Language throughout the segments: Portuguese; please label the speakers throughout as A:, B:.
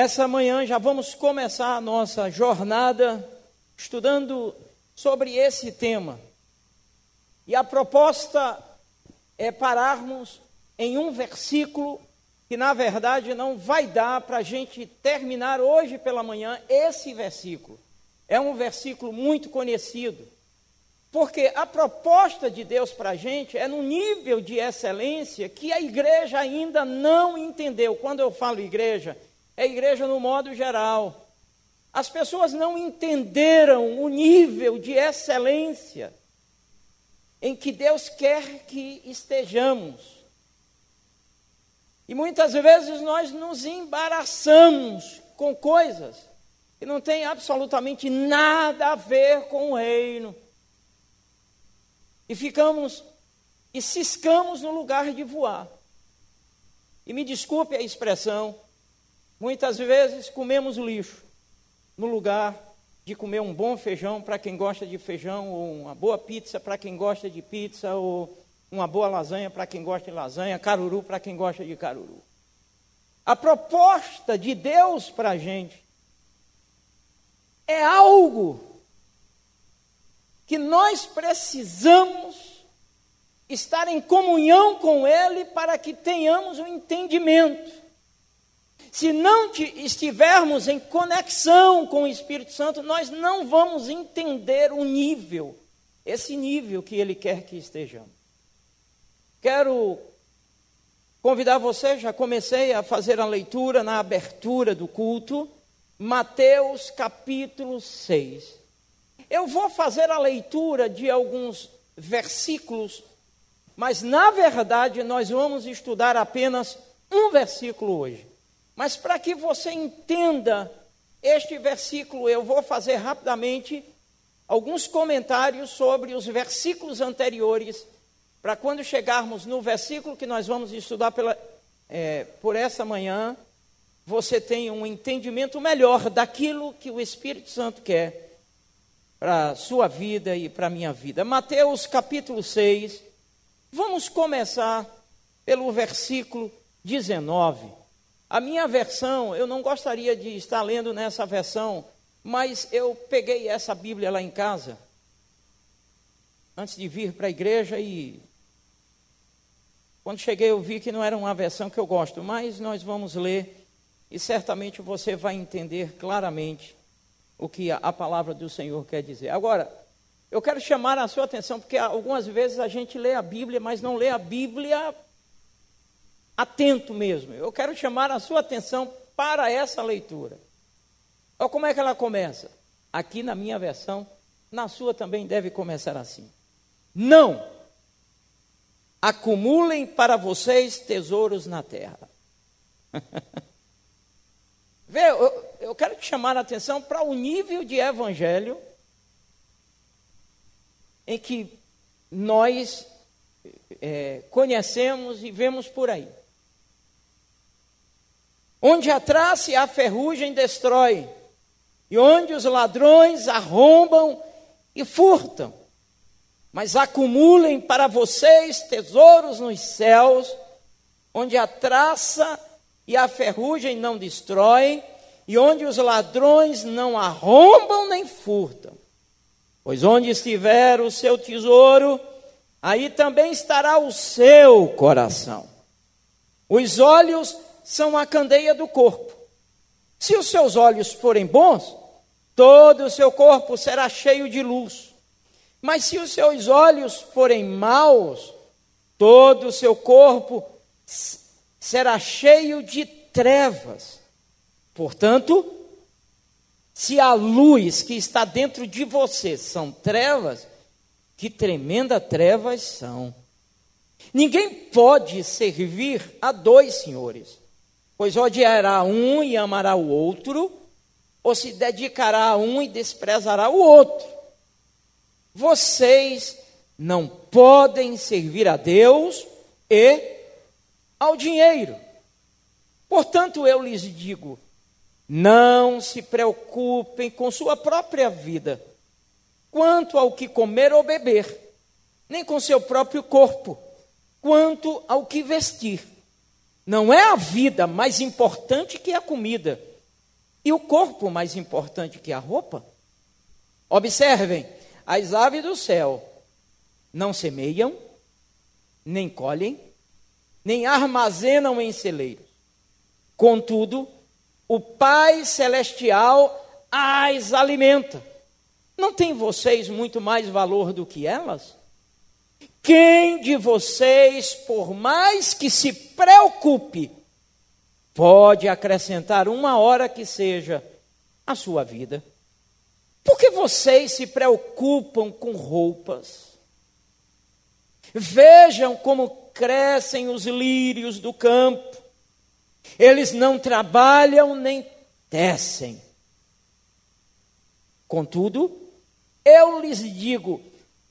A: Essa manhã já vamos começar a nossa jornada estudando sobre esse tema. E a proposta é pararmos em um versículo que, na verdade, não vai dar para a gente terminar hoje pela manhã esse versículo. É um versículo muito conhecido. Porque a proposta de Deus para a gente é num nível de excelência que a igreja ainda não entendeu. Quando eu falo igreja, é igreja no modo geral. As pessoas não entenderam o nível de excelência em que Deus quer que estejamos. E muitas vezes nós nos embaraçamos com coisas que não têm absolutamente nada a ver com o reino. E ficamos e ciscamos no lugar de voar. E me desculpe a expressão, Muitas vezes comemos lixo no lugar de comer um bom feijão para quem gosta de feijão, ou uma boa pizza para quem gosta de pizza, ou uma boa lasanha para quem gosta de lasanha, caruru para quem gosta de caruru. A proposta de Deus para a gente é algo que nós precisamos estar em comunhão com Ele para que tenhamos o um entendimento. Se não estivermos em conexão com o Espírito Santo, nós não vamos entender o nível, esse nível que Ele quer que estejamos. Quero convidar você, já comecei a fazer a leitura na abertura do culto, Mateus capítulo 6. Eu vou fazer a leitura de alguns versículos, mas na verdade nós vamos estudar apenas um versículo hoje. Mas para que você entenda este versículo, eu vou fazer rapidamente alguns comentários sobre os versículos anteriores, para quando chegarmos no versículo que nós vamos estudar pela, é, por essa manhã, você tenha um entendimento melhor daquilo que o Espírito Santo quer para a sua vida e para a minha vida. Mateus capítulo 6, vamos começar pelo versículo 19. A minha versão, eu não gostaria de estar lendo nessa versão, mas eu peguei essa Bíblia lá em casa, antes de vir para a igreja, e quando cheguei eu vi que não era uma versão que eu gosto, mas nós vamos ler, e certamente você vai entender claramente o que a, palavra do Senhor quer dizer. Agora, eu quero chamar a sua atenção, porque algumas vezes a gente lê a Bíblia, mas não lê a Bíblia atento mesmo. Eu quero chamar a sua atenção para essa leitura. Olha como é que ela começa. Aqui na minha versão, na sua também deve começar assim. Não acumulem para vocês tesouros na terra. Vê, eu, eu quero te chamar a atenção para o nível de evangelho em que nós é, conhecemos e vemos por aí. Onde a traça e a ferrugem destrói, e onde os ladrões arrombam e furtam. Mas acumulem para vocês tesouros nos céus, onde a traça e a ferrugem não destroem, e onde os ladrões não arrombam nem furtam. Pois onde estiver o seu tesouro, aí também estará o seu coração. Os olhos são a candeia do corpo. Se os seus olhos forem bons, todo o seu corpo será cheio de luz. Mas se os seus olhos forem maus, todo o seu corpo será cheio de trevas. Portanto, se a luz que está dentro de você são trevas, que tremenda trevas são. Ninguém pode servir a dois senhores Pois odiará um e amará o outro, ou se dedicará a um e desprezará o outro. Vocês não podem servir a Deus e ao dinheiro. Portanto, eu lhes digo: não se preocupem com sua própria vida, quanto ao que comer ou beber, nem com seu próprio corpo, quanto ao que vestir. Não é a vida mais importante que a comida, e o corpo mais importante que a roupa? Observem, as aves do céu não semeiam, nem colhem, nem armazenam em celeiros. Contudo, o Pai Celestial as alimenta. Não tem vocês muito mais valor do que elas? Quem de vocês, por mais que se preocupe, pode acrescentar uma hora que seja à sua vida? Por que vocês se preocupam com roupas? Vejam como crescem os lírios do campo. Eles não trabalham nem tecem. Contudo, eu lhes digo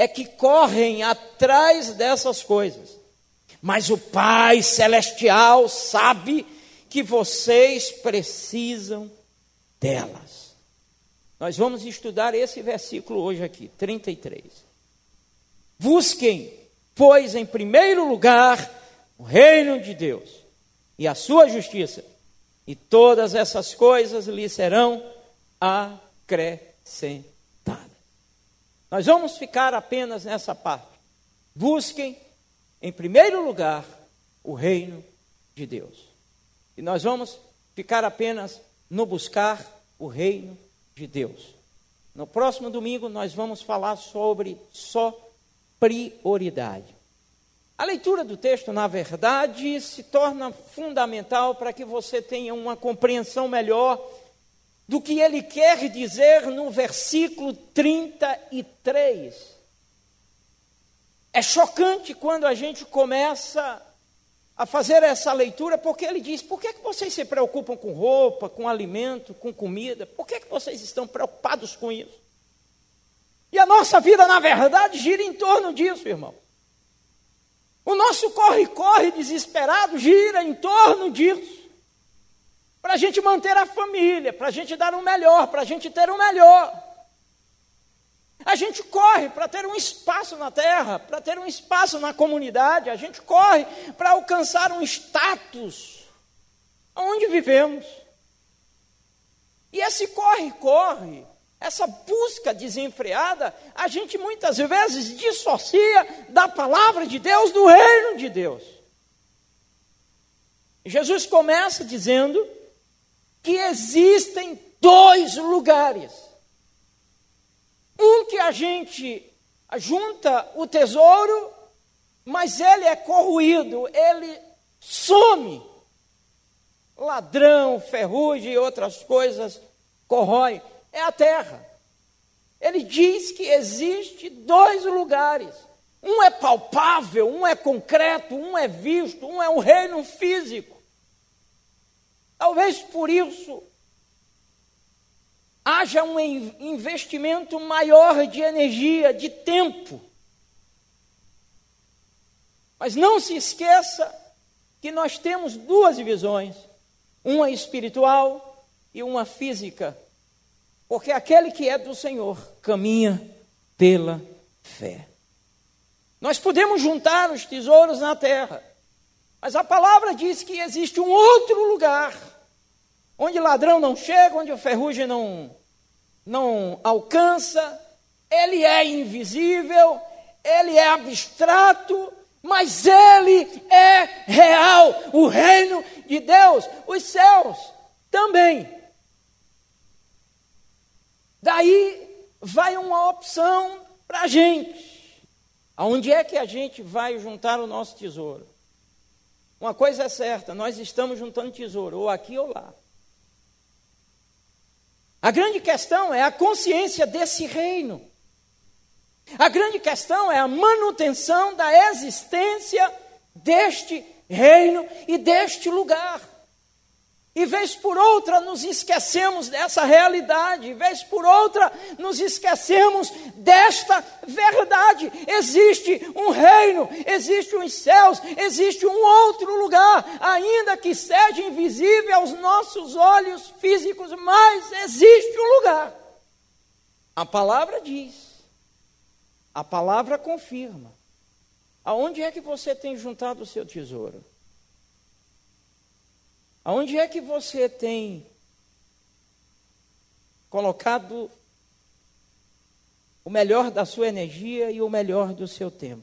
A: é que correm atrás dessas coisas. Mas o Pai Celestial sabe que vocês precisam delas. Nós vamos estudar esse versículo hoje aqui, 33. Busquem, pois, em primeiro lugar, o reino de Deus e a sua justiça, e todas essas coisas lhe serão acrescentadas. Nós vamos ficar apenas nessa parte. Busquem, em primeiro lugar, o reino de Deus. E nós vamos ficar apenas no buscar o reino de Deus. No próximo domingo nós vamos falar sobre só prioridade. A leitura do texto, na verdade, se torna fundamental para que você tenha uma compreensão melhor do que ele quer dizer no versículo 33. É chocante quando a gente começa a fazer essa leitura, porque ele diz: por que, é que vocês se preocupam com roupa, com alimento, com comida? Por que, é que vocês estão preocupados com isso? E a nossa vida, na verdade, gira em torno disso, irmão. O nosso corre-corre desesperado gira em torno disso para a gente manter a família, para a gente dar o melhor, para a gente ter o melhor. A gente corre para ter um espaço na terra, para ter um espaço na comunidade, a gente corre para alcançar um status onde vivemos. E esse corre-corre, essa busca desenfreada, a gente muitas vezes dissocia da palavra de Deus, do reino de Deus. Jesus começa dizendo que existem dois lugares. Um que a gente junta o tesouro, mas ele é corroído, ele some. Ladrão, ferrugem e outras coisas corrói. É a terra. Ele diz que existe dois lugares. Um é palpável, um é concreto, um é visto, um é um reino físico. Talvez por isso haja um investimento maior de energia, de tempo. Mas não se esqueça que nós temos duas visões: uma espiritual e uma física. Porque aquele que é do Senhor caminha pela fé. Nós podemos juntar os tesouros na terra, mas a palavra diz que existe um outro lugar, onde ladrão não chega, onde o ferrugem não, não alcança, ele é invisível, ele é abstrato, mas ele é real. O reino de Deus, os céus também. Daí vai uma opção para a gente. Aonde é que a gente vai juntar o nosso tesouro? Uma coisa é certa, nós estamos juntando tesouro, ou aqui ou lá. A grande questão é a consciência desse reino. A grande questão é a manutenção da existência deste reino e deste lugar. E vez por outra nos esquecemos dessa realidade, vez por outra nos esquecemos desta verdade. Existe um reino, existe os céus, existe um outro lugar, ainda que seja invisível aos nossos olhos físicos, mas existe um lugar. A palavra diz, a palavra confirma. Aonde é que você tem juntado o seu tesouro? Aonde é que você tem colocado o melhor da sua energia e o melhor do seu tempo?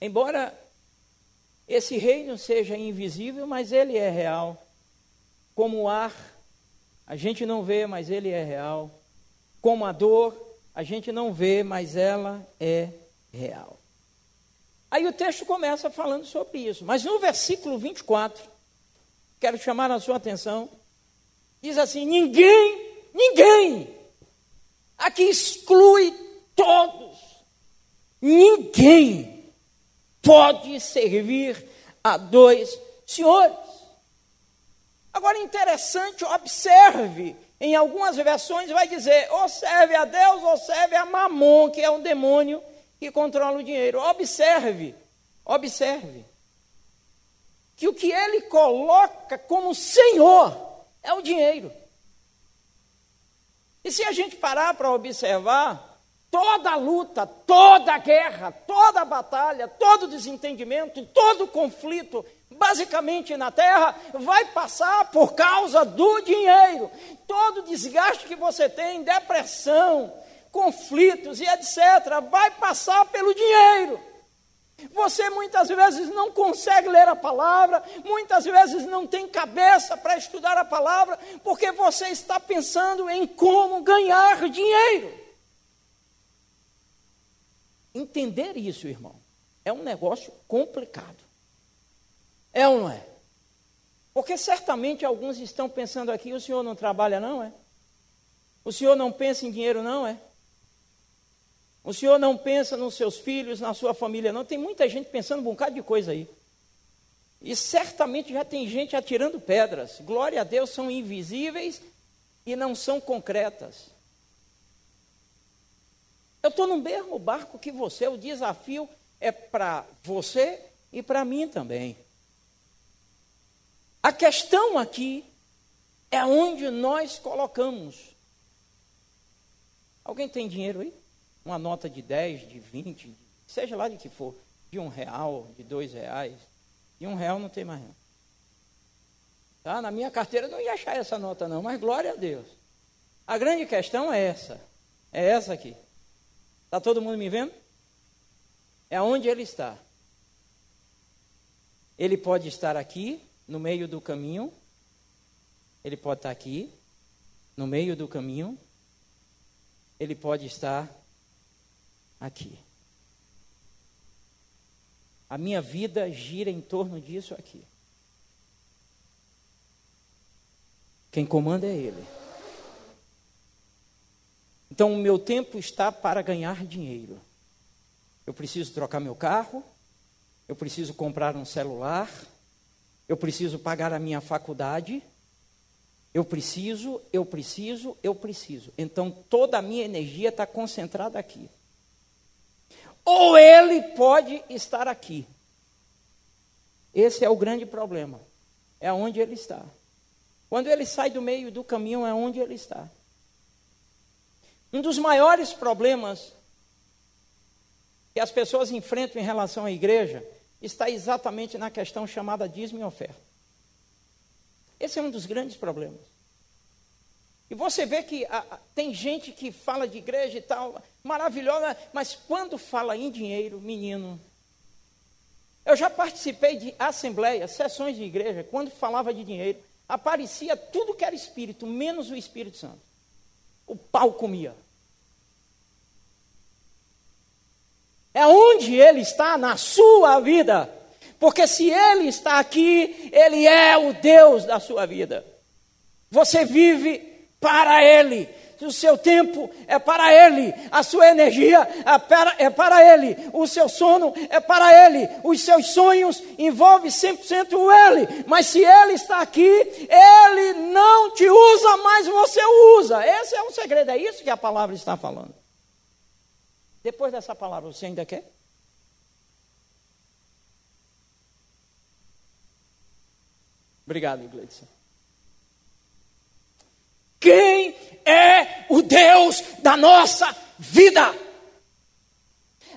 A: Embora esse reino seja invisível, mas ele é real. Como o ar, a gente não vê, mas ele é real. Como a dor, a gente não vê, mas ela é real. Aí o texto começa falando sobre isso. Mas no versículo 24, quero chamar a sua atenção. Diz assim: ninguém, ninguém, aqui exclui todos, ninguém pode servir a dois senhores. Agora, interessante, observe, em algumas versões vai dizer, ou serve a Deus ou serve a Mamon, que é um demônio que controla o dinheiro. Observe, observe que o que ele coloca como senhor é o dinheiro. E se a gente parar para observar, toda luta, toda guerra, toda batalha, todo desentendimento, todo conflito, basicamente na terra, vai passar por causa do dinheiro. Todo desgaste que você tem, depressão, conflitos e etc., vai passar pelo dinheiro. Você muitas vezes não consegue ler a palavra, muitas vezes não tem cabeça para estudar a palavra, porque você está pensando em como ganhar dinheiro. Entender isso, irmão, é um negócio complicado. É ou não é? Porque certamente alguns estão pensando aqui: o senhor não trabalha, não é? O senhor não pensa em dinheiro, não é? O senhor não pensa nos seus filhos, na sua família, não. Tem muita gente pensando um bocado de coisa aí. E certamente já tem gente atirando pedras. Glória a Deus, são invisíveis e não são concretas. Eu estou no mesmo barco que você, o desafio é para você e para mim também. A questão aqui é onde nós colocamos. Alguém tem dinheiro aí? Uma nota de 10, de 20, seja lá de que for, de um real, de dois reais. De um real não tem mais. Tá? Na minha carteira não ia achar essa nota não, mas glória a Deus. A grande questão é essa. É essa aqui. Está todo mundo me vendo? É onde ele está. Ele pode estar aqui, no meio do caminho. Ele pode estar aqui, no meio do caminho. Ele pode estar aqui. A minha vida gira em torno disso aqui. Quem comanda é Ele. Então, o meu tempo está para ganhar dinheiro. Eu preciso trocar meu carro, eu preciso comprar um celular, eu preciso pagar a minha faculdade, eu preciso, eu preciso, eu preciso. Então, toda a minha energia está concentrada aqui ou ele pode estar aqui. Esse é o grande problema. É onde ele está. Quando ele sai do meio do caminho, é onde ele está. Um dos maiores problemas que as pessoas enfrentam em relação à igreja está exatamente na questão chamada dízimo e oferta. Esse é um dos grandes problemas. E você vê que a, a, tem gente que fala de igreja e tal, maravilhosa, mas quando fala em dinheiro, menino. Eu já participei de assembleias, sessões de igreja, quando falava de dinheiro, aparecia tudo que era espírito, menos o Espírito Santo. O pau comia. É onde ele está na sua vida. Porque se ele está aqui, ele é o Deus da sua vida. Você vive para Ele. o seu tempo é para Ele, a sua energia é para, é para Ele, o seu sono é para Ele, os seus sonhos envolvem 100% Ele. Mas se Ele está aqui, Ele não te usa, mas você usa. Esse é o segredo, é isso que a palavra está falando. Depois dessa palavra, você ainda quer? Obrigado, Gleidson. Quem é o Deus da nossa vida?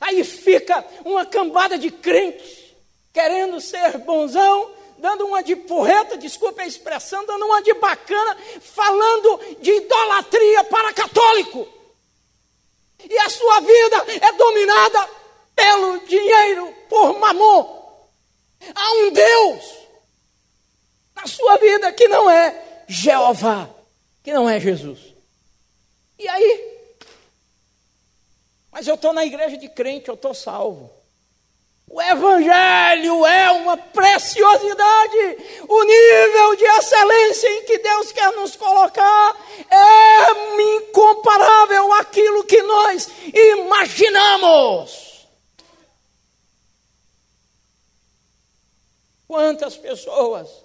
A: Aí fica uma cambada de crentes querendo ser bonzão, dando uma de porreta, desculpe a expressão, dando uma de bacana, falando de idolatria para católico. E a sua vida é dominada pelo dinheiro, por mamon. Há um Deus na sua vida que não é Jeová, que não é Jesus. E aí? Mas eu estou na igreja de crente, eu estou salvo. O Evangelho é uma preciosidade. O nível de excelência em que Deus quer nos colocar é incomparável àquilo que nós imaginamos. Quantas pessoas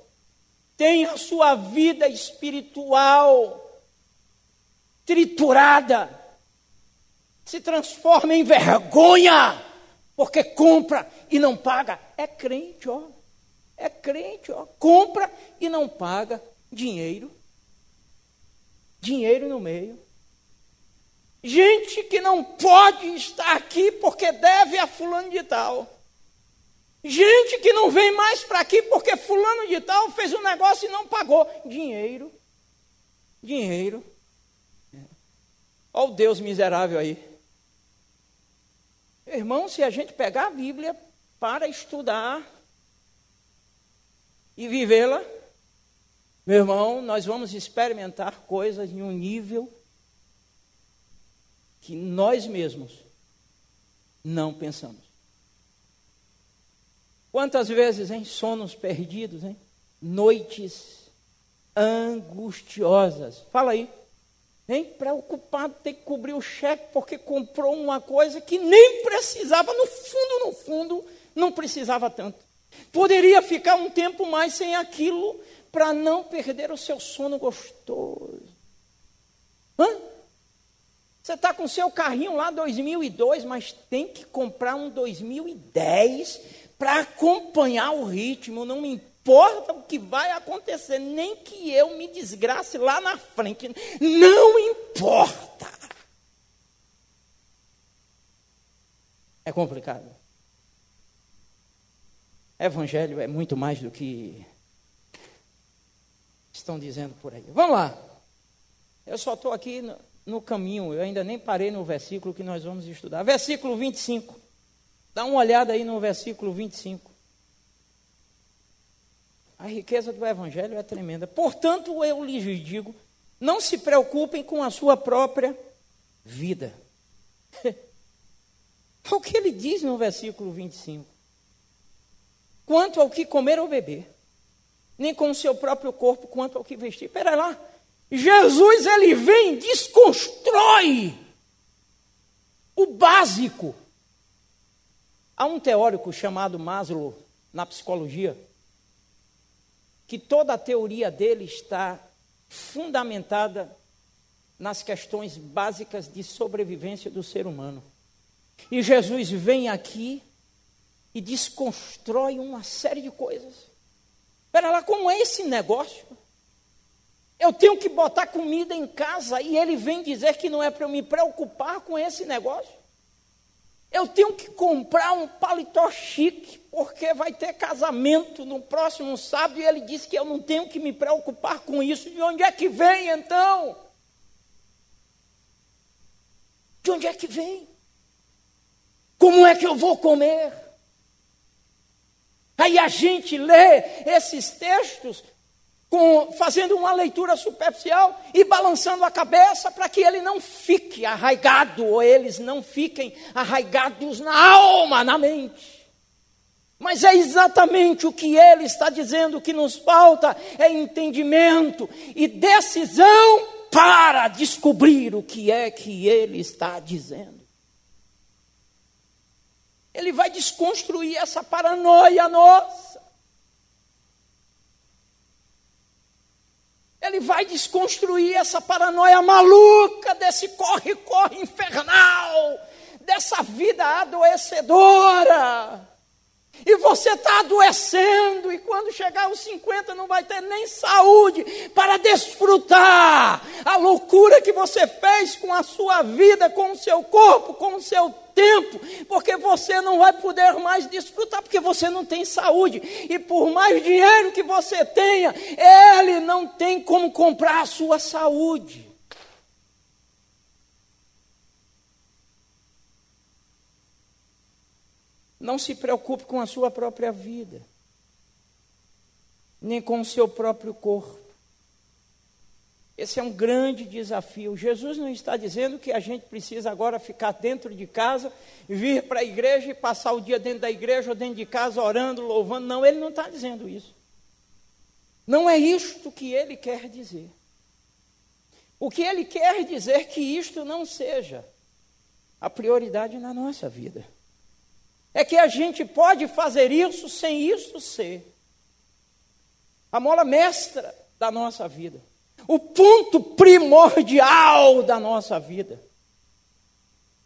A: tem a sua vida espiritual triturada, se transforma em vergonha, porque compra e não paga. É crente, ó. É crente, ó. Compra e não paga dinheiro. Dinheiro no meio. Gente que não pode estar aqui porque deve a fulano de tal. Gente que não vem mais para aqui porque fulano de tal fez um negócio e não pagou. Dinheiro. Dinheiro. Olha o Deus miserável aí. Irmão, se a gente pegar a Bíblia para estudar e vivê-la, meu irmão, nós vamos experimentar coisas em um nível que nós mesmos não pensamos. Quantas vezes, em sonos perdidos, hein? Noites angustiosas. Fala aí. Hein? Preocupado, ter que cobrir o cheque porque comprou uma coisa que nem precisava, no fundo, no fundo, não precisava tanto. Poderia ficar um tempo mais sem aquilo para não perder o seu sono gostoso. Hã? Você está com seu carrinho lá 2002, mas tem que comprar um 2010 para acompanhar o ritmo, não me importa o que vai acontecer, nem que eu me desgrace lá na frente, não importa. É complicado. Evangelho é muito mais do que estão dizendo por aí. Vamos lá. Eu só estou aqui no, no caminho, eu ainda nem parei no versículo que nós vamos estudar. Versículo 25. Dá uma olhada aí no versículo 25. A riqueza do Evangelho é tremenda. Portanto, eu lhes digo: não se preocupem com a sua própria vida. o que ele diz no versículo 25. Quanto ao que comer ou beber, nem com o seu próprio corpo, quanto ao que vestir. Espera lá. Jesus, ele vem, desconstrói o básico Há um teórico chamado Maslow, na psicologia, que toda a teoria dele está fundamentada nas questões básicas de sobrevivência do ser humano. E Jesus vem aqui e desconstrói uma série de coisas. Espera lá, como é esse negócio? Eu tenho que botar comida em casa e ele vem dizer que não é para eu me preocupar com esse negócio. Eu tenho que comprar um paletó chique, porque vai ter casamento no próximo sábado, e ele disse que eu não tenho que me preocupar com isso. De onde é que vem então? De onde é que vem? Como é que eu vou comer? Aí a gente lê esses textos com, fazendo uma leitura superficial e balançando a cabeça para que ele não fique arraigado, ou eles não fiquem arraigados na alma, na mente. Mas é exatamente o que ele está dizendo, que nos falta é entendimento e decisão para descobrir o que é que ele está dizendo. Ele vai desconstruir essa paranoia nossa. Ele vai desconstruir essa paranoia maluca desse corre-corre infernal, dessa vida adoecedora. E você está adoecendo, e quando chegar aos 50 não vai ter nem saúde para desfrutar a loucura que você fez com a sua vida, com o seu corpo, com o seu tempo, porque você não vai poder mais desfrutar, porque você não tem saúde. E por mais dinheiro que você tenha, ele não tem como comprar a sua saúde. Não se preocupe com a sua própria vida, nem com o seu próprio corpo. Esse é um grande desafio. Jesus não está dizendo que a gente precisa agora ficar dentro de casa, vir para a igreja e passar o dia dentro da igreja ou dentro de casa orando, louvando. Não, ele não está dizendo isso. Não é isto que ele quer dizer. O que ele quer dizer é que isto não seja a prioridade na nossa vida é que a gente pode fazer isso sem isso ser a mola mestra da nossa vida, o ponto primordial da nossa vida.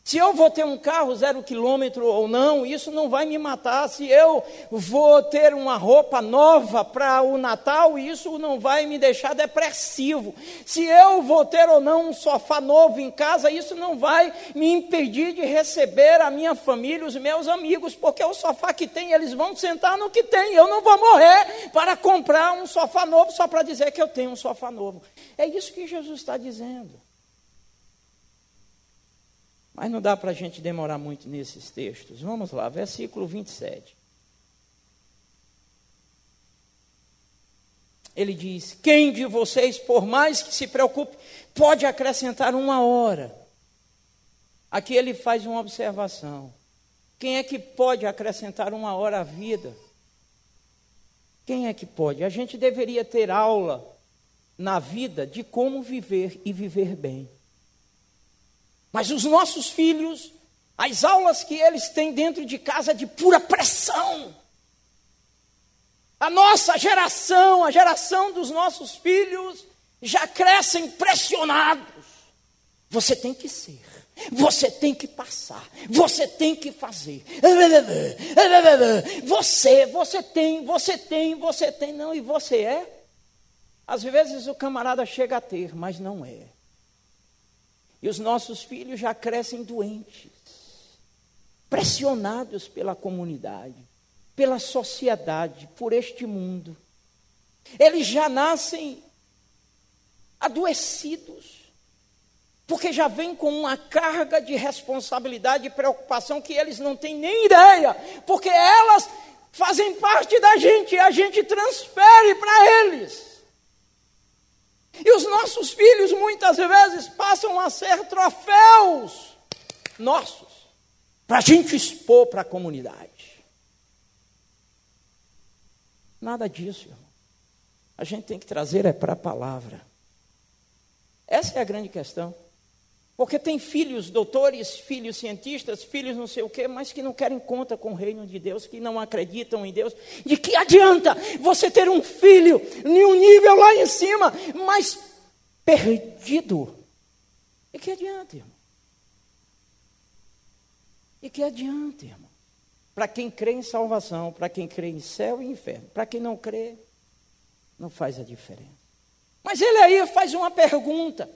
A: Se eu vou ter um carro zero quilômetro ou não, isso não vai me matar. Se eu vou ter uma roupa nova para o Natal, isso não vai me deixar depressivo. Se eu vou ter ou não um sofá novo em casa, isso não vai me impedir de receber a minha família, os meus amigos, porque o sofá que tem, eles vão sentar no que tem. Eu não vou morrer para comprar um sofá novo só para dizer que eu tenho um sofá novo. É isso que Jesus está dizendo. Mas não dá para a gente demorar muito nesses textos. Vamos lá, versículo 27. Ele diz: Quem de vocês, por mais que se preocupe, pode acrescentar uma hora? Aqui ele faz uma observação. Quem é que pode acrescentar uma hora à vida? Quem é que pode? A gente deveria ter aula na vida de como viver e viver bem. Mas os nossos filhos, as aulas que eles têm dentro de casa de pura pressão. A nossa geração, a geração dos nossos filhos, já crescem pressionados. Você tem que ser, você tem que passar, você tem que fazer. Você, você tem, você tem, você tem, não, e você é? Às vezes o camarada chega a ter, mas não é. E os nossos filhos já crescem doentes, pressionados pela comunidade, pela sociedade, por este mundo. Eles já nascem adoecidos, porque já vêm com uma carga de responsabilidade e preocupação que eles não têm nem ideia, porque elas fazem parte da gente e a gente transfere para eles. E os nossos filhos muitas vezes passam a ser troféus nossos, para a gente expor para a comunidade. Nada disso, irmão. A gente tem que trazer é para a palavra. Essa é a grande questão. Porque tem filhos doutores, filhos cientistas, filhos não sei o quê, mas que não querem conta com o reino de Deus, que não acreditam em Deus. De que adianta você ter um filho em um nível lá em cima, mas perdido? E que adianta, irmão? E que adianta, irmão? Para quem crê em salvação, para quem crê em céu e inferno, para quem não crê, não faz a diferença. Mas ele aí faz uma pergunta.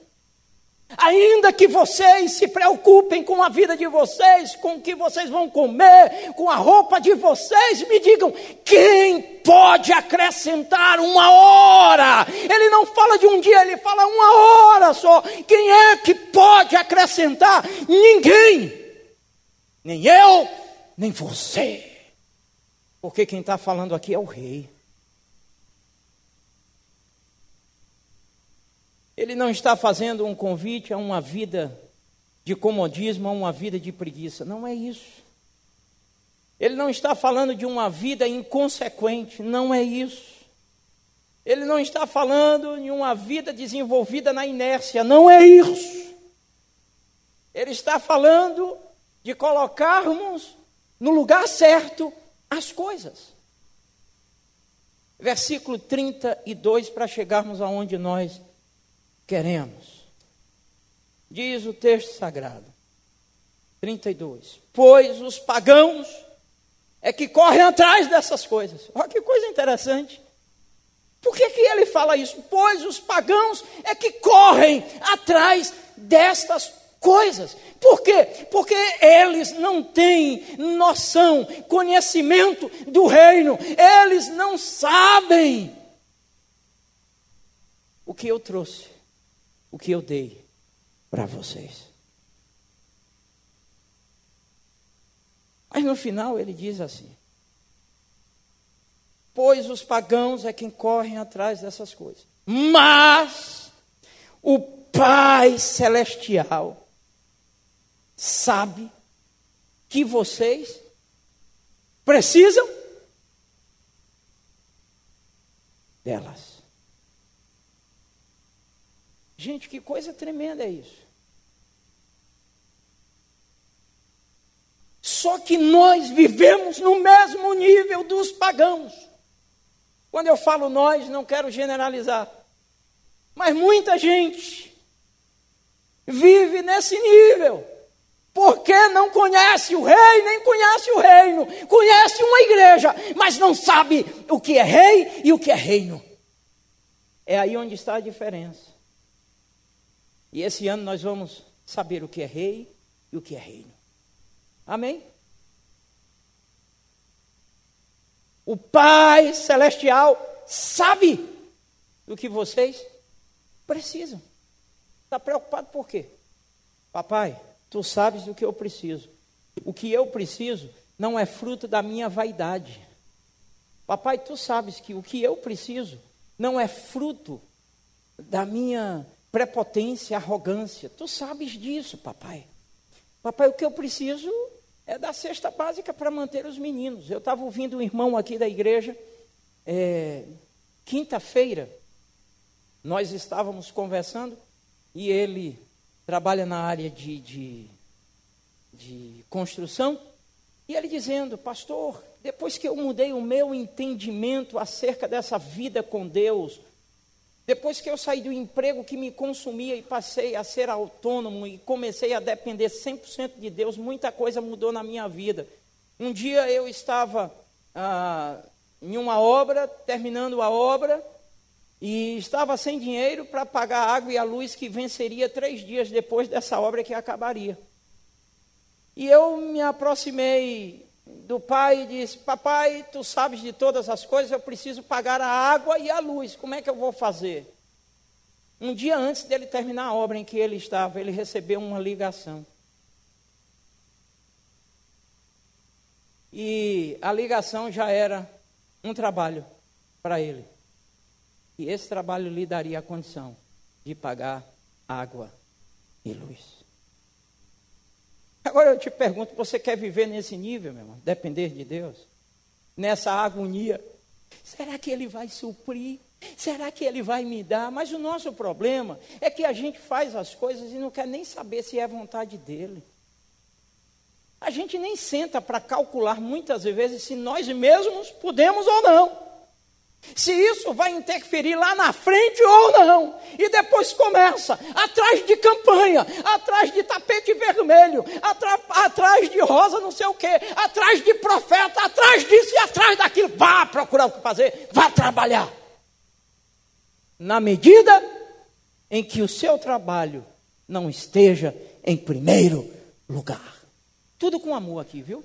A: Ainda que vocês se preocupem com a vida de vocês, com o que vocês vão comer, com a roupa de vocês, me digam: quem pode acrescentar uma hora? Ele não fala de um dia, ele fala uma hora só. Quem é que pode acrescentar? Ninguém. Nem eu, nem você. Porque quem está falando aqui é o rei. Ele não está fazendo um convite a uma vida de comodismo, a uma vida de preguiça. Não é isso. Ele não está falando de uma vida inconsequente. Não é isso. Ele não está falando em uma vida desenvolvida na inércia, não é isso. Ele está falando de colocarmos no lugar certo as coisas. Versículo 32, para chegarmos aonde nós queremos. Diz o texto sagrado, 32: Pois os pagãos é que correm atrás dessas coisas. Olha que coisa interessante. Por que, que ele fala isso? Pois os pagãos é que correm atrás destas coisas. Por quê? Porque eles não têm noção, conhecimento do reino. Eles não sabem o que eu trouxe, o que eu dei para vocês. Mas no final ele diz assim: Pois os pagãos é quem correm atrás dessas coisas. Mas o Pai Celestial sabe que vocês precisam delas. Gente, que coisa tremenda é isso. Só que nós vivemos no mesmo nível dos pagãos. Quando eu falo nós, não quero generalizar. Mas muita gente vive nesse nível. Porque não conhece o rei, nem conhece o reino. Conhece uma igreja, mas não sabe o que é rei e o que é reino. É aí onde está a diferença. E esse ano nós vamos saber o que é rei e o que é reino. Amém? O Pai Celestial sabe do que vocês precisam. Está preocupado por quê? Papai, tu sabes do que eu preciso. O que eu preciso não é fruto da minha vaidade. Papai, tu sabes que o que eu preciso não é fruto da minha prepotência, arrogância. Tu sabes disso, papai. Papai, o que eu preciso é da cesta básica para manter os meninos. Eu estava ouvindo um irmão aqui da igreja, é, quinta-feira, nós estávamos conversando e ele trabalha na área de, de, de construção, e ele dizendo, pastor, depois que eu mudei o meu entendimento acerca dessa vida com Deus, depois que eu saí do emprego que me consumia e passei a ser autônomo e comecei a depender 100% de Deus, muita coisa mudou na minha vida. Um dia eu estava ah, em uma obra, terminando a obra, e estava sem dinheiro para pagar a água e a luz que venceria três dias depois dessa obra que acabaria. E eu me aproximei do pai e disse: Papai, tu sabes de todas as coisas, eu preciso pagar a água e a luz, como é que eu vou fazer? Um dia antes dele terminar a obra em que ele estava, ele recebeu uma ligação. E a ligação já era um trabalho para ele. E esse trabalho lhe daria a condição de pagar água e luz. Agora eu te pergunto: você quer viver nesse nível, meu irmão? Depender de Deus? Nessa agonia? Será que Ele vai suprir? Será que Ele vai me dar? Mas o nosso problema é que a gente faz as coisas e não quer nem saber se é vontade dEle. A gente nem senta para calcular muitas vezes se nós mesmos podemos ou não se isso vai interferir lá na frente ou não. E depois começa, atrás de campanha, atrás de tapete vermelho, atrás de rosa não sei o quê, atrás de profeta, atrás disso e atrás daquilo. Vá procurar o que fazer, vá trabalhar. Na medida em que o seu trabalho não esteja em primeiro lugar. Tudo com amor aqui, viu?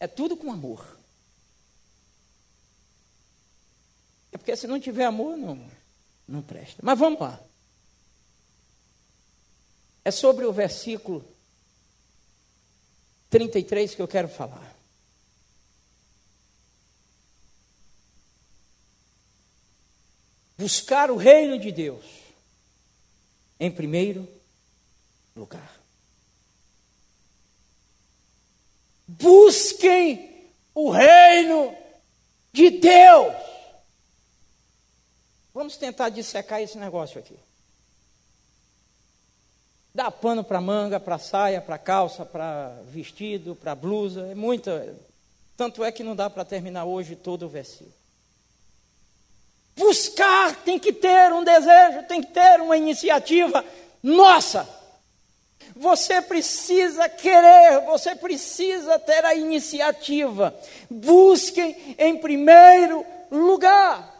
A: É tudo com amor. É porque se não tiver amor, não, não presta. Mas vamos lá. É sobre o versículo 33 que eu quero falar. Buscar o reino de Deus em primeiro lugar. Busquem o reino de Deus Vamos tentar dissecar esse negócio aqui. Dá pano para manga, para saia, para calça, para vestido, para blusa, é muita. Tanto é que não dá para terminar hoje todo o versículo. Buscar tem que ter um desejo, tem que ter uma iniciativa nossa. Você precisa querer, você precisa ter a iniciativa. Busquem em primeiro lugar.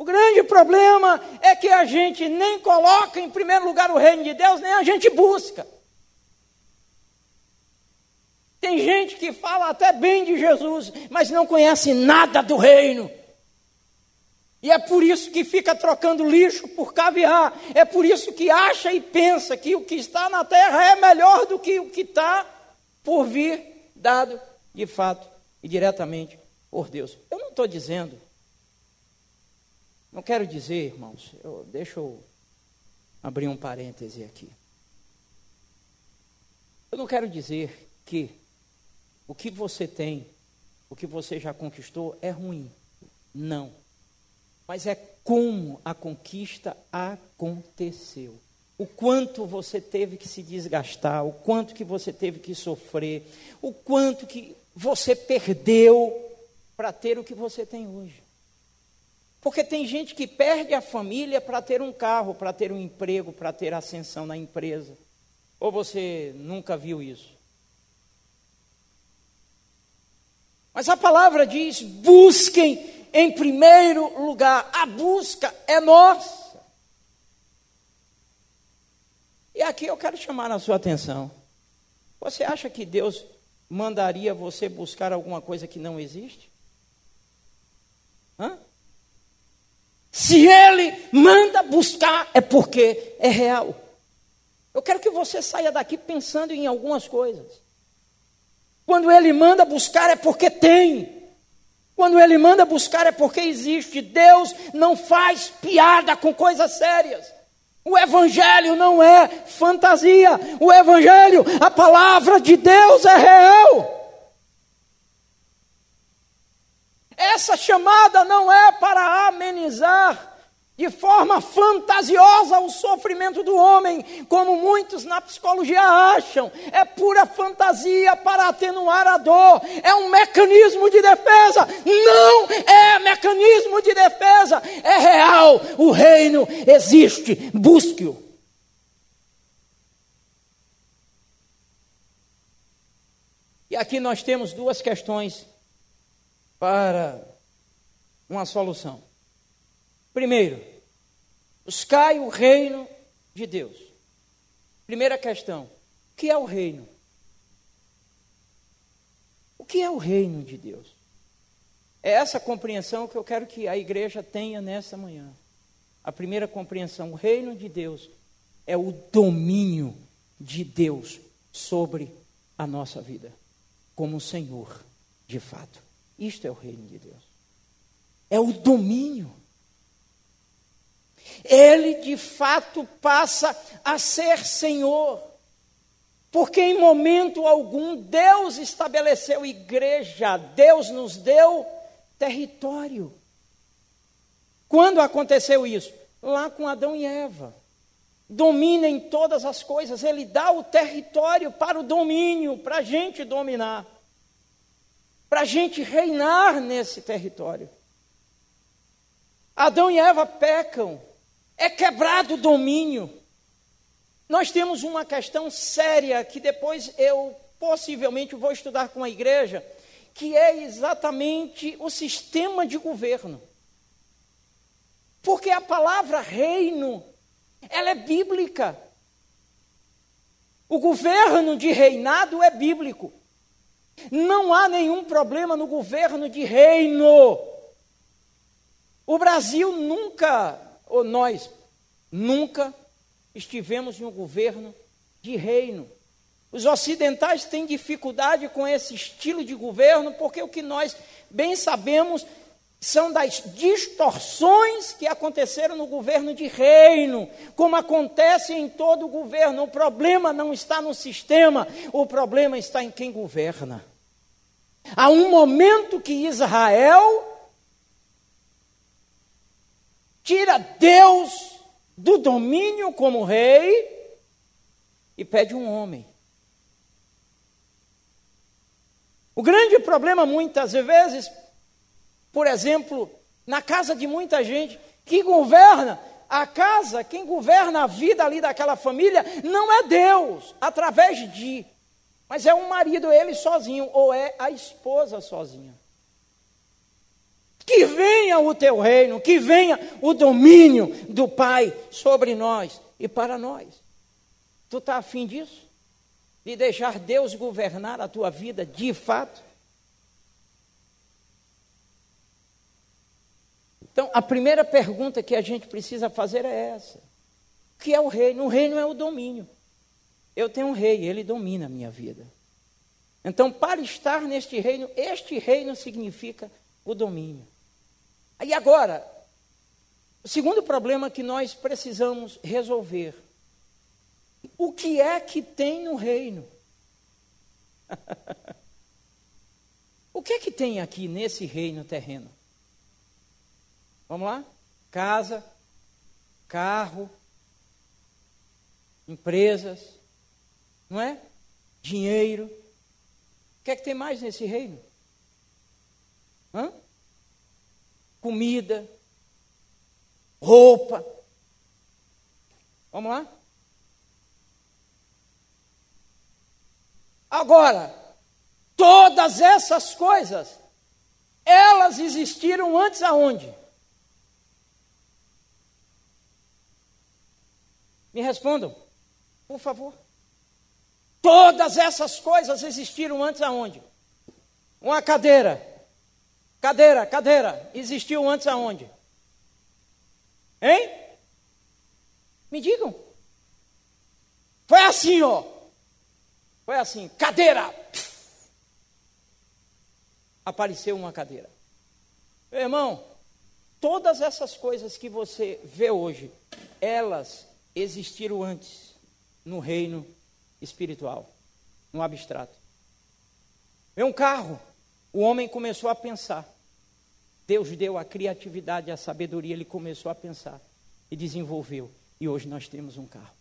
A: O grande problema é que a gente nem coloca em primeiro lugar o reino de Deus, nem a gente busca. Tem gente que fala até bem de Jesus, mas não conhece nada do reino. E é por isso que fica trocando lixo por caviar. É por isso que acha e pensa que o que está na terra é melhor do que o que está por vir, dado de fato e diretamente por Deus. Eu não estou dizendo não quero dizer, irmãos, eu, deixa eu abrir um parêntese aqui. Eu não quero dizer que o que você tem, o que você já conquistou é ruim. Não. Mas é como a conquista aconteceu. O quanto você teve que se desgastar, o quanto que você teve que sofrer, o quanto que você perdeu para ter o que você tem hoje. Porque tem gente que perde a família para ter um carro, para ter um emprego, para ter ascensão na empresa. Ou você nunca viu isso? Mas a palavra diz: busquem em primeiro lugar. A busca é nossa. E aqui eu quero chamar a sua atenção. Você acha que Deus mandaria você buscar alguma coisa que não existe? Hã? Se ele manda buscar, é porque é real. Eu quero que você saia daqui pensando em algumas coisas. Quando ele manda buscar, é porque tem. Quando ele manda buscar, é porque existe. Deus não faz piada com coisas sérias. O Evangelho não é fantasia. O Evangelho, a palavra de Deus é real. Essa chamada não é para amenizar de forma fantasiosa o sofrimento do homem, como muitos na psicologia acham. É pura fantasia para atenuar a dor. É um mecanismo de defesa. Não é mecanismo de defesa. É real. O reino existe. Busque-o. E aqui nós temos duas questões para uma solução. Primeiro, buscai o reino de Deus. Primeira questão: o que é o reino? O que é o reino de Deus? É essa compreensão que eu quero que a igreja tenha nessa manhã. A primeira compreensão: o reino de Deus é o domínio de Deus sobre a nossa vida, como Senhor, de fato. Isto é o reino de Deus. É o domínio. Ele de fato passa a ser Senhor. Porque em momento algum Deus estabeleceu igreja, Deus nos deu território. Quando aconteceu isso? Lá com Adão e Eva. Domina em todas as coisas, ele dá o território para o domínio, para a gente dominar para a gente reinar nesse território. Adão e Eva pecam, é quebrado o domínio. Nós temos uma questão séria que depois eu possivelmente vou estudar com a igreja, que é exatamente o sistema de governo. Porque a palavra reino, ela é bíblica. O governo de reinado é bíblico. Não há nenhum problema no governo de reino. O Brasil nunca, ou nós, nunca estivemos em um governo de reino. Os ocidentais têm dificuldade com esse estilo de governo, porque o que nós bem sabemos são das distorções que aconteceram no governo de reino, como acontece em todo governo. O problema não está no sistema, o problema está em quem governa. Há um momento que Israel tira Deus do domínio como rei e pede um homem. O grande problema, muitas vezes, por exemplo, na casa de muita gente que governa a casa, quem governa a vida ali daquela família, não é Deus, através de, mas é o marido, ele sozinho, ou é a esposa sozinha. Que venha o teu reino, que venha o domínio do Pai sobre nós e para nós. Tu está afim disso? De deixar Deus governar a tua vida de fato? Então, a primeira pergunta que a gente precisa fazer é essa: O que é o reino? O reino é o domínio. Eu tenho um rei, ele domina a minha vida. Então, para estar neste reino, este reino significa o domínio. E agora, o segundo problema que nós precisamos resolver: o que é que tem no reino? o que é que tem aqui nesse reino terreno? Vamos lá? Casa, carro, empresas, não é? Dinheiro. O que é que tem mais nesse reino? Hã? Comida, roupa. Vamos lá? Agora, todas essas coisas, elas existiram antes aonde? Me respondam, por favor. Todas essas coisas existiram antes aonde? Uma cadeira. Cadeira, cadeira. Existiu antes aonde? Hein? Me digam. Foi assim, ó. Foi assim, cadeira. Apareceu uma cadeira. Meu irmão, todas essas coisas que você vê hoje, elas existiram antes no reino espiritual, no abstrato. É um carro, o homem começou a pensar. Deus deu a criatividade, a sabedoria, ele começou a pensar e desenvolveu. E hoje nós temos um carro.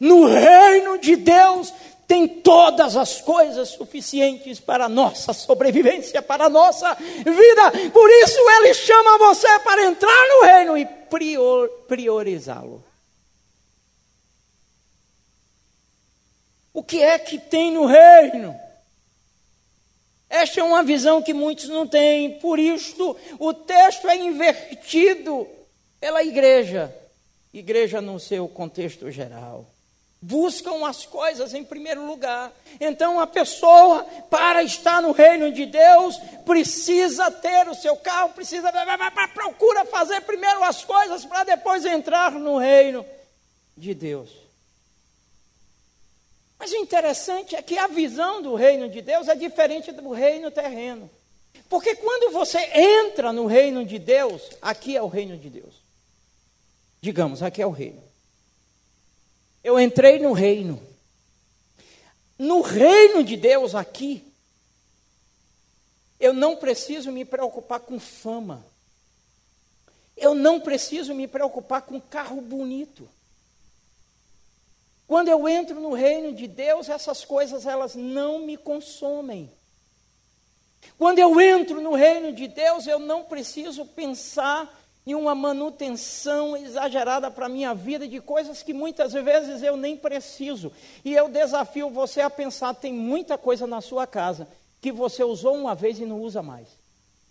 A: No reino de Deus tem todas as coisas suficientes para a nossa sobrevivência, para a nossa vida. Por isso ele chama você para entrar no reino e prior, priorizá-lo. O que é que tem no reino? Esta é uma visão que muitos não têm, por isso o texto é invertido pela igreja, igreja no seu contexto geral. Buscam as coisas em primeiro lugar. Então, a pessoa, para estar no reino de Deus, precisa ter o seu carro, precisa. Procura fazer primeiro as coisas para depois entrar no reino de Deus. Mas o interessante é que a visão do reino de Deus é diferente do reino terreno. Porque quando você entra no reino de Deus, aqui é o reino de Deus. Digamos, aqui é o reino. Eu entrei no reino. No reino de Deus aqui, eu não preciso me preocupar com fama. Eu não preciso me preocupar com carro bonito. Quando eu entro no reino de Deus, essas coisas elas não me consomem. Quando eu entro no reino de Deus, eu não preciso pensar em uma manutenção exagerada para a minha vida de coisas que muitas vezes eu nem preciso. E eu desafio você a pensar: tem muita coisa na sua casa que você usou uma vez e não usa mais.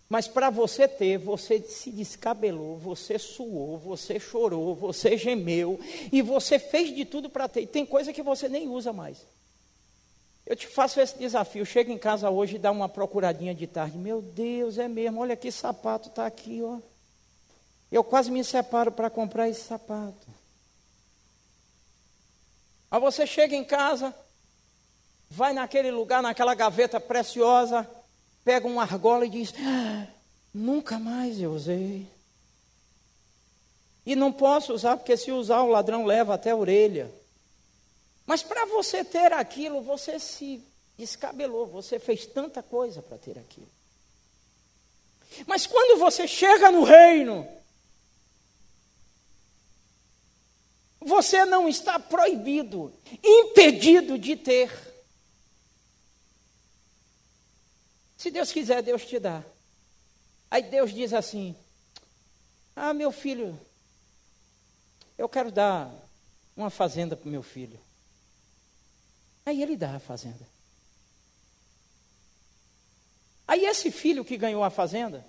A: Mas para você ter, você se descabelou, você suou, você chorou, você gemeu e você fez de tudo para ter. E tem coisa que você nem usa mais. Eu te faço esse desafio. Chega em casa hoje e dá uma procuradinha de tarde. Meu Deus, é mesmo. Olha que sapato está aqui, ó. Eu quase me separo para comprar esse sapato. Aí você chega em casa, vai naquele lugar, naquela gaveta preciosa, pega uma argola e diz: ah, Nunca mais eu usei. E não posso usar, porque se usar, o ladrão leva até a orelha. Mas para você ter aquilo, você se descabelou, você fez tanta coisa para ter aquilo. Mas quando você chega no reino, você não está proibido, impedido de ter. Se Deus quiser, Deus te dá. Aí Deus diz assim: Ah, meu filho, eu quero dar uma fazenda para o meu filho. Aí ele dá a fazenda. Aí esse filho que ganhou a fazenda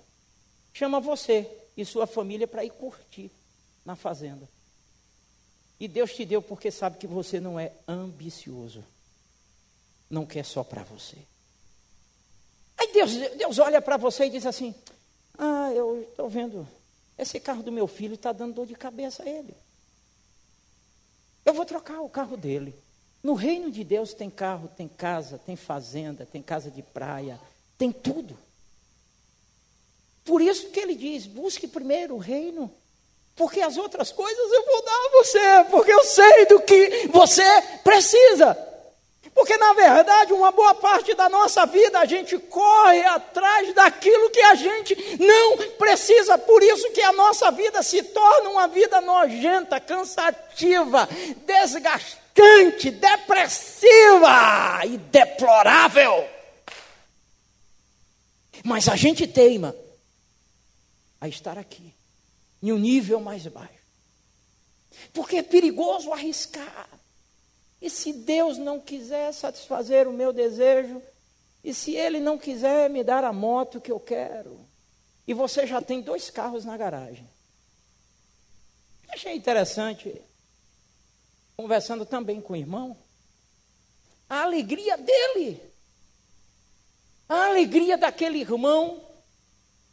A: chama você e sua família para ir curtir na fazenda. E Deus te deu porque sabe que você não é ambicioso. Não quer só para você. Aí Deus, Deus olha para você e diz assim: Ah, eu estou vendo, esse carro do meu filho está dando dor de cabeça a ele. Eu vou trocar o carro dele. No reino de Deus tem carro, tem casa, tem fazenda, tem casa de praia, tem tudo. Por isso que ele diz: busque primeiro o reino, porque as outras coisas eu vou dar a você, porque eu sei do que você precisa. Porque, na verdade, uma boa parte da nossa vida a gente corre atrás daquilo que a gente não precisa. Por isso que a nossa vida se torna uma vida nojenta, cansativa, desgastante, depressiva e deplorável. Mas a gente teima a estar aqui, em um nível mais baixo. Porque é perigoso arriscar. E se Deus não quiser satisfazer o meu desejo, e se Ele não quiser me dar a moto que eu quero, e você já tem dois carros na garagem. Achei interessante, conversando também com o irmão, a alegria dele, a alegria daquele irmão.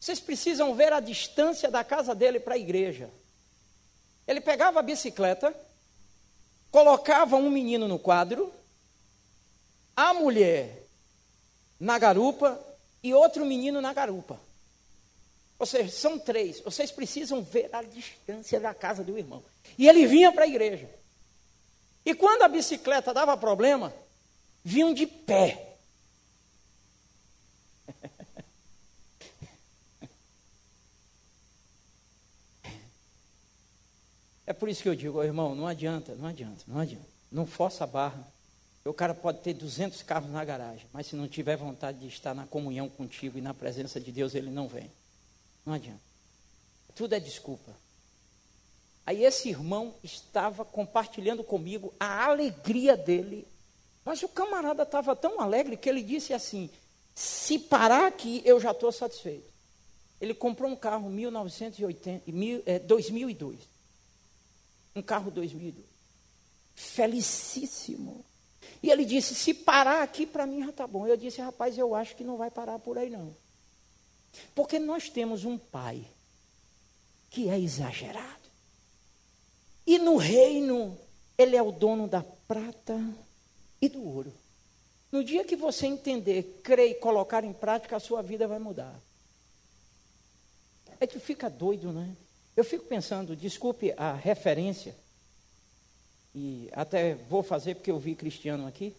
A: Vocês precisam ver a distância da casa dele para a igreja. Ele pegava a bicicleta, colocava um menino no quadro, a mulher na garupa e outro menino na garupa. Ou seja, são três. Vocês precisam ver a distância da casa do irmão. E ele vinha para a igreja. E quando a bicicleta dava problema, vinham de pé. É por isso que eu digo, irmão, não adianta, não adianta, não adianta. Não força a barra. O cara pode ter 200 carros na garagem, mas se não tiver vontade de estar na comunhão contigo e na presença de Deus, ele não vem. Não adianta. Tudo é desculpa. Aí esse irmão estava compartilhando comigo a alegria dele. Mas o camarada estava tão alegre que ele disse assim: se parar aqui, eu já estou satisfeito. Ele comprou um carro 1980, 2002 um carro 2002. Felicíssimo. E ele disse: se parar aqui, para mim já está bom. Eu disse: rapaz, eu acho que não vai parar por aí não. Porque nós temos um pai que é exagerado. E no reino, ele é o dono da prata e do ouro. No dia que você entender, crer e colocar em prática, a sua vida vai mudar. É que fica doido, né? Eu fico pensando, desculpe a referência, e até vou fazer porque eu vi Cristiano aqui,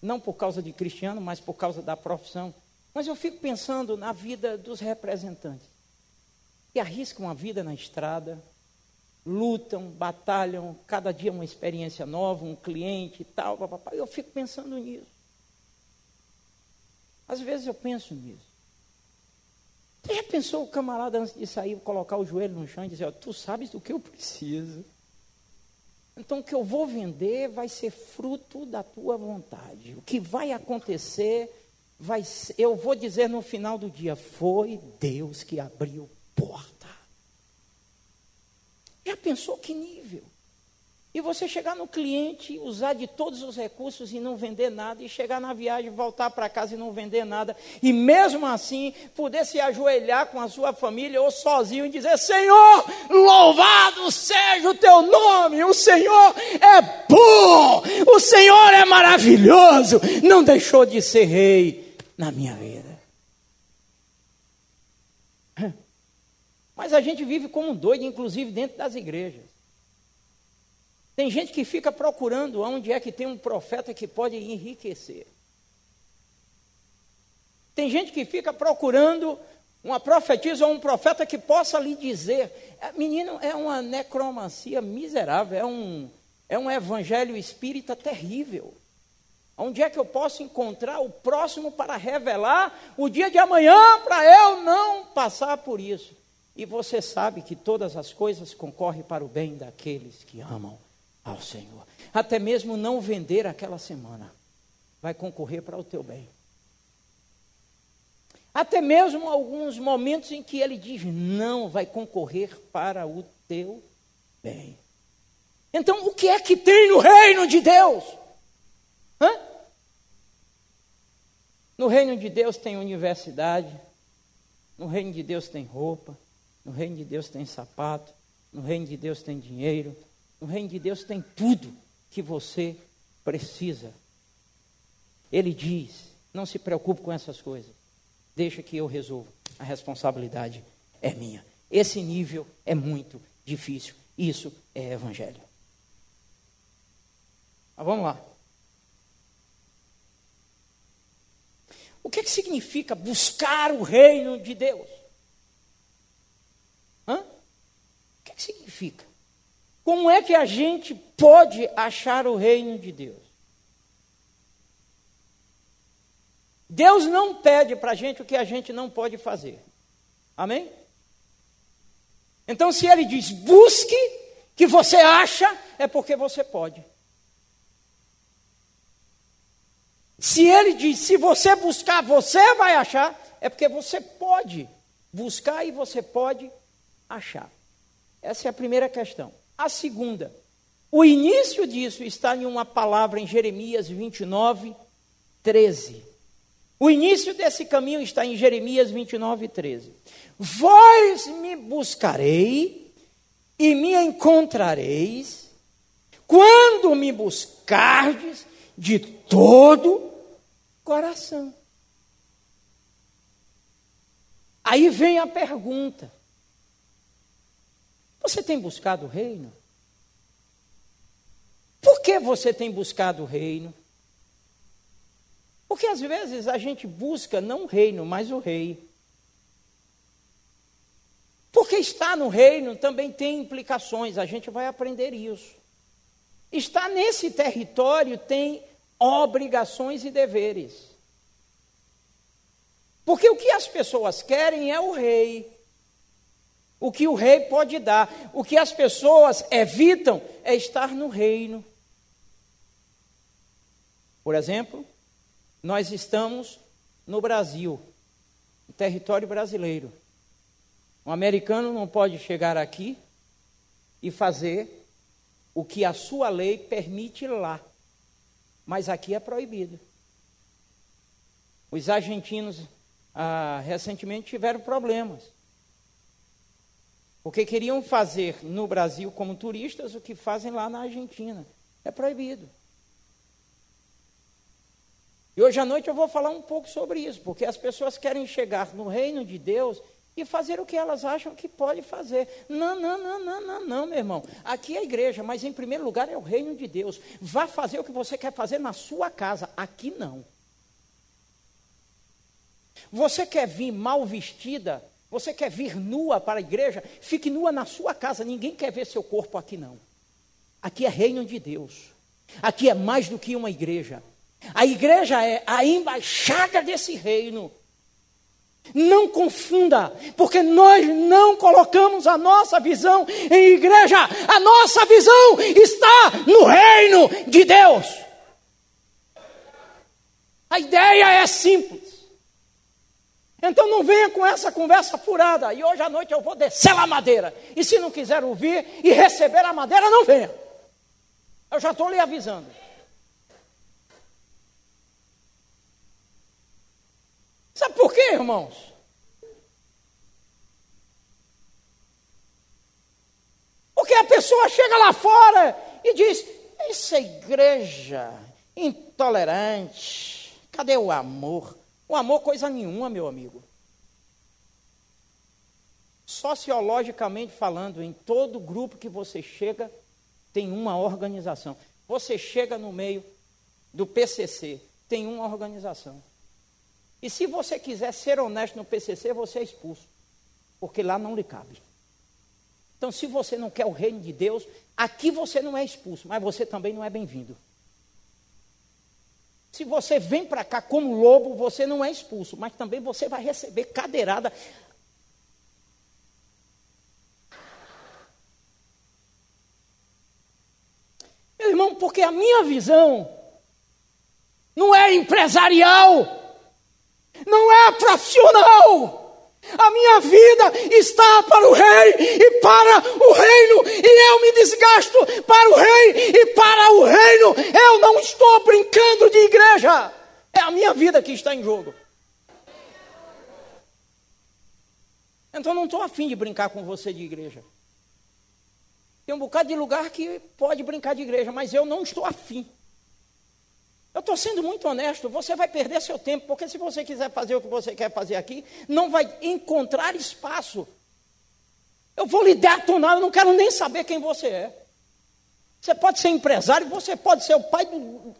A: não por causa de Cristiano, mas por causa da profissão. Mas eu fico pensando na vida dos representantes, que arriscam a vida na estrada, lutam, batalham, cada dia uma experiência nova, um cliente e tal, papapá. eu fico pensando nisso. Às vezes eu penso nisso. Você já pensou o camarada antes de sair, colocar o joelho no chão e dizer, tu sabes do que eu preciso? Então o que eu vou vender vai ser fruto da tua vontade. O que vai acontecer vai ser, eu vou dizer no final do dia, foi Deus que abriu porta. Já pensou que nível? E você chegar no cliente, usar de todos os recursos e não vender nada, e chegar na viagem, voltar para casa e não vender nada, e mesmo assim poder se ajoelhar com a sua família ou sozinho e dizer: Senhor, louvado seja o teu nome, o Senhor é bom, o Senhor é maravilhoso, não deixou de ser rei na minha vida. Mas a gente vive como um doido, inclusive dentro das igrejas. Tem gente que fica procurando onde é que tem um profeta que pode enriquecer. Tem gente que fica procurando uma profetisa ou um profeta que possa lhe dizer. É, menino, é uma necromancia miserável, é um, é um evangelho espírita terrível. Onde é que eu posso encontrar o próximo para revelar o dia de amanhã para eu não passar por isso? E você sabe que todas as coisas concorrem para o bem daqueles que amam ao Senhor. Até mesmo não vender aquela semana vai concorrer para o teu bem. Até mesmo alguns momentos em que ele diz não, vai concorrer para o teu bem. Então, o que é que tem no reino de Deus? Hã? No reino de Deus tem universidade, no reino de Deus tem roupa, no reino de Deus tem sapato, no reino de Deus tem dinheiro, no reino de Deus tem tudo que você precisa. Ele diz: não se preocupe com essas coisas, deixa que eu resolvo, a responsabilidade é minha. Esse nível é muito difícil, isso é evangelho. Mas vamos lá. O que, que significa buscar o reino de Deus? Hã? O que, que significa? Como é que a gente pode achar o reino de Deus? Deus não pede para a gente o que a gente não pode fazer. Amém? Então, se Ele diz busque, que você acha, é porque você pode. Se ele diz, se você buscar, você vai achar, é porque você pode buscar e você pode achar. Essa é a primeira questão. A segunda, o início disso está em uma palavra em Jeremias 29, 13. O início desse caminho está em Jeremias 29, 13. Vós me buscarei e me encontrareis quando me buscardes de todo coração. Aí vem a pergunta: Você tem buscado o reino? Por que você tem buscado o reino? Porque às vezes a gente busca não o reino, mas o rei. Porque estar no reino também tem implicações, a gente vai aprender isso. Estar nesse território tem obrigações e deveres. Porque o que as pessoas querem é o rei. O que o rei pode dar. O que as pessoas evitam é estar no reino. Por exemplo, nós estamos no Brasil, no território brasileiro. Um americano não pode chegar aqui e fazer o que a sua lei permite lá. Mas aqui é proibido. Os argentinos ah, recentemente tiveram problemas. Porque queriam fazer no Brasil como turistas o que fazem lá na Argentina. É proibido. E hoje à noite eu vou falar um pouco sobre isso, porque as pessoas querem chegar no reino de Deus e fazer o que elas acham que pode fazer. Não, não, não, não, não, não, meu irmão. Aqui é a igreja, mas em primeiro lugar é o reino de Deus. Vá fazer o que você quer fazer na sua casa, aqui não. Você quer vir mal vestida? Você quer vir nua para a igreja? Fique nua na sua casa, ninguém quer ver seu corpo aqui não. Aqui é reino de Deus. Aqui é mais do que uma igreja. A igreja é a embaixada desse reino. Não confunda, porque nós não colocamos a nossa visão em igreja, a nossa visão está no reino de Deus. A ideia é simples. Então não venha com essa conversa furada. E hoje à noite eu vou descer a madeira. E se não quiser ouvir e receber a madeira, não venha. Eu já estou lhe avisando. Sabe por quê, irmãos? Porque a pessoa chega lá fora e diz: essa igreja intolerante, cadê o amor? O amor, coisa nenhuma, meu amigo. Sociologicamente falando, em todo grupo que você chega, tem uma organização. Você chega no meio do PCC, tem uma organização. E se você quiser ser honesto no PCC, você é expulso. Porque lá não lhe cabe. Então, se você não quer o reino de Deus, aqui você não é expulso, mas você também não é bem-vindo. Se você vem para cá como lobo, você não é expulso, mas também você vai receber cadeirada. Meu irmão, porque a minha visão não é empresarial, não é profissional. A minha vida está para o rei e para o reino, e eu me desgasto para o rei e para o reino. Eu não estou brincando de igreja, é a minha vida que está em jogo. Então não estou afim de brincar com você de igreja. Tem um bocado de lugar que pode brincar de igreja, mas eu não estou afim. Eu estou sendo muito honesto, você vai perder seu tempo, porque se você quiser fazer o que você quer fazer aqui, não vai encontrar espaço. Eu vou lhe detonar, eu não quero nem saber quem você é. Você pode ser empresário, você pode ser o pai do.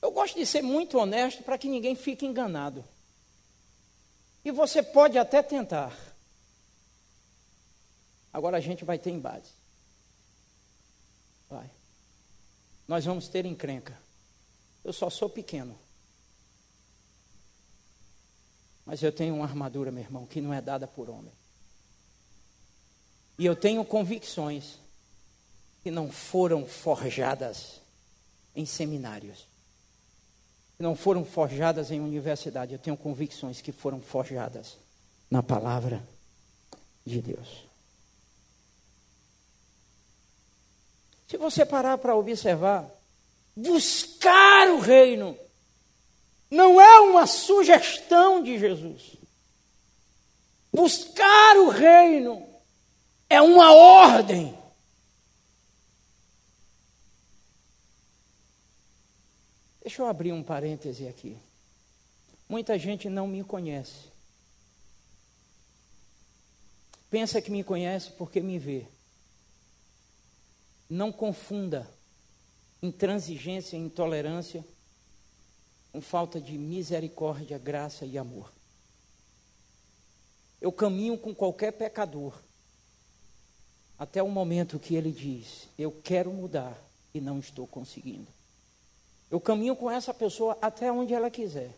A: Eu gosto de ser muito honesto para que ninguém fique enganado. E você pode até tentar. Agora a gente vai ter embate. Vai. Nós vamos ter encrenca. Eu só sou pequeno. Mas eu tenho uma armadura, meu irmão, que não é dada por homem. E eu tenho convicções que não foram forjadas em seminários. Que não foram forjadas em universidade. Eu tenho convicções que foram forjadas na palavra de Deus. Se você parar para observar, buscar o reino não é uma sugestão de Jesus. Buscar o reino é uma ordem. Deixa eu abrir um parêntese aqui. Muita gente não me conhece. Pensa que me conhece porque me vê. Não confunda intransigência e intolerância com falta de misericórdia, graça e amor. Eu caminho com qualquer pecador até o momento que ele diz: Eu quero mudar e não estou conseguindo. Eu caminho com essa pessoa até onde ela quiser.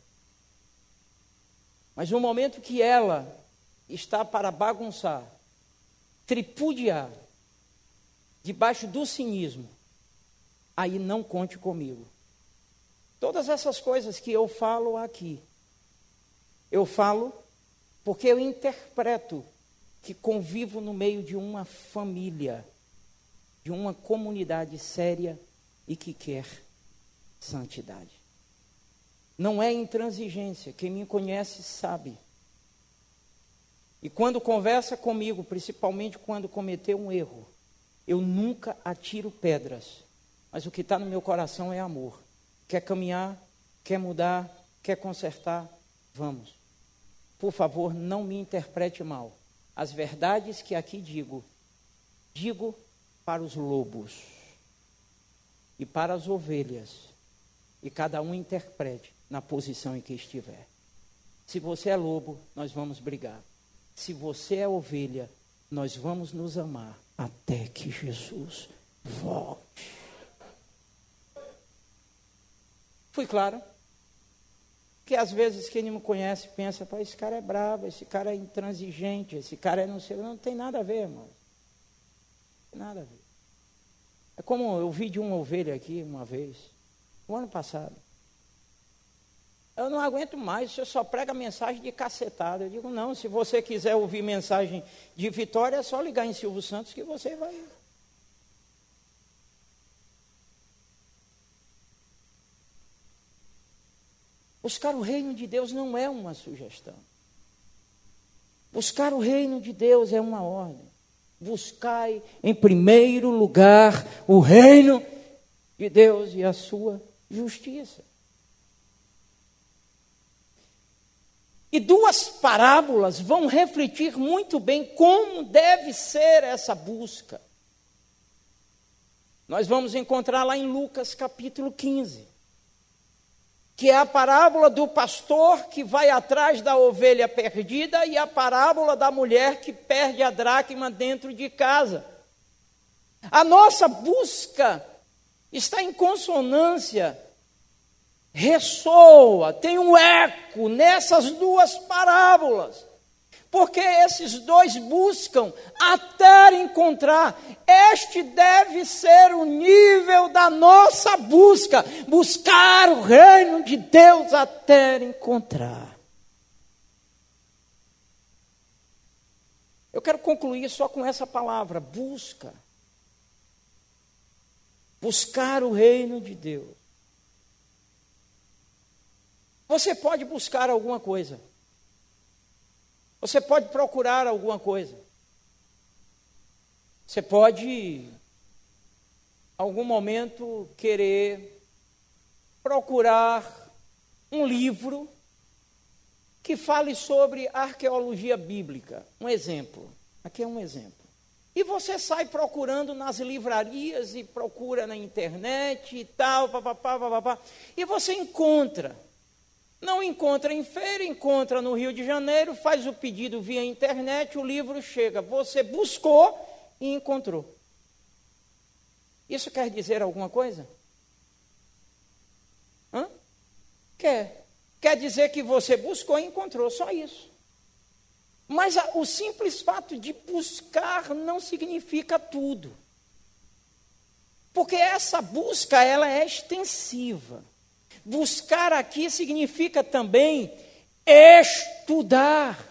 A: Mas no momento que ela está para bagunçar, tripudiar, debaixo do cinismo, aí não conte comigo. Todas essas coisas que eu falo aqui, eu falo porque eu interpreto que convivo no meio de uma família, de uma comunidade séria e que quer santidade. Não é intransigência, quem me conhece sabe. E quando conversa comigo, principalmente quando cometeu um erro, eu nunca atiro pedras, mas o que está no meu coração é amor. Quer caminhar, quer mudar, quer consertar, vamos. Por favor, não me interprete mal. As verdades que aqui digo, digo para os lobos e para as ovelhas, e cada um interprete na posição em que estiver. Se você é lobo, nós vamos brigar. Se você é ovelha, nós vamos nos amar até que Jesus volte. Fui claro? Que às vezes quem não me conhece pensa, pô, esse cara é bravo, esse cara é intransigente, esse cara é não sei, não tem nada a ver, irmão. Não nada a ver. É como eu vi de uma ovelha aqui uma vez, no ano passado. Eu não aguento mais, você só prega mensagem de cacetada. Eu digo, não, se você quiser ouvir mensagem de vitória, é só ligar em Silvio Santos que você vai. Buscar o reino de Deus não é uma sugestão. Buscar o reino de Deus é uma ordem. Buscai em primeiro lugar o reino de Deus e a sua justiça. E duas parábolas vão refletir muito bem como deve ser essa busca. Nós vamos encontrar lá em Lucas capítulo 15, que é a parábola do pastor que vai atrás da ovelha perdida e a parábola da mulher que perde a dracma dentro de casa. A nossa busca está em consonância, ressoa, tem um eco nessas duas parábolas. Porque esses dois buscam até encontrar. Este deve ser o nível da nossa busca: buscar o reino de Deus até encontrar. Eu quero concluir só com essa palavra: busca. Buscar o reino de Deus. Você pode buscar alguma coisa. Você pode procurar alguma coisa. Você pode, algum momento, querer procurar um livro que fale sobre arqueologia bíblica. Um exemplo. Aqui é um exemplo. E você sai procurando nas livrarias e procura na internet e tal, papapá, papapá, e você encontra. Não encontra em feira, encontra no Rio de Janeiro, faz o pedido via internet, o livro chega. Você buscou e encontrou. Isso quer dizer alguma coisa? Hã? Quer. Quer dizer que você buscou e encontrou, só isso. Mas a, o simples fato de buscar não significa tudo. Porque essa busca, ela é extensiva. Buscar aqui significa também estudar.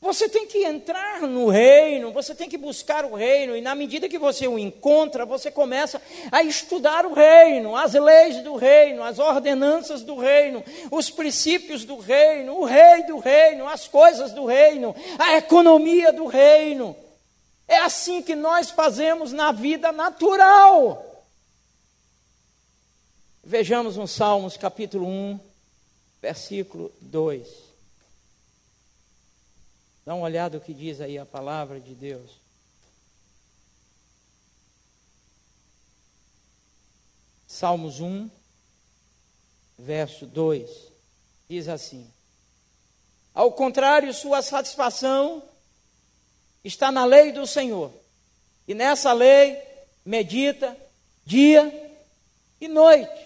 A: Você tem que entrar no reino, você tem que buscar o reino, e na medida que você o encontra, você começa a estudar o reino, as leis do reino, as ordenanças do reino, os princípios do reino, o rei do reino, as coisas do reino, a economia do reino. É assim que nós fazemos na vida natural. Vejamos no Salmos capítulo 1, versículo 2. Dá uma olhada o que diz aí a palavra de Deus. Salmos 1, verso 2, diz assim: Ao contrário, sua satisfação está na lei do Senhor, e nessa lei medita dia e noite.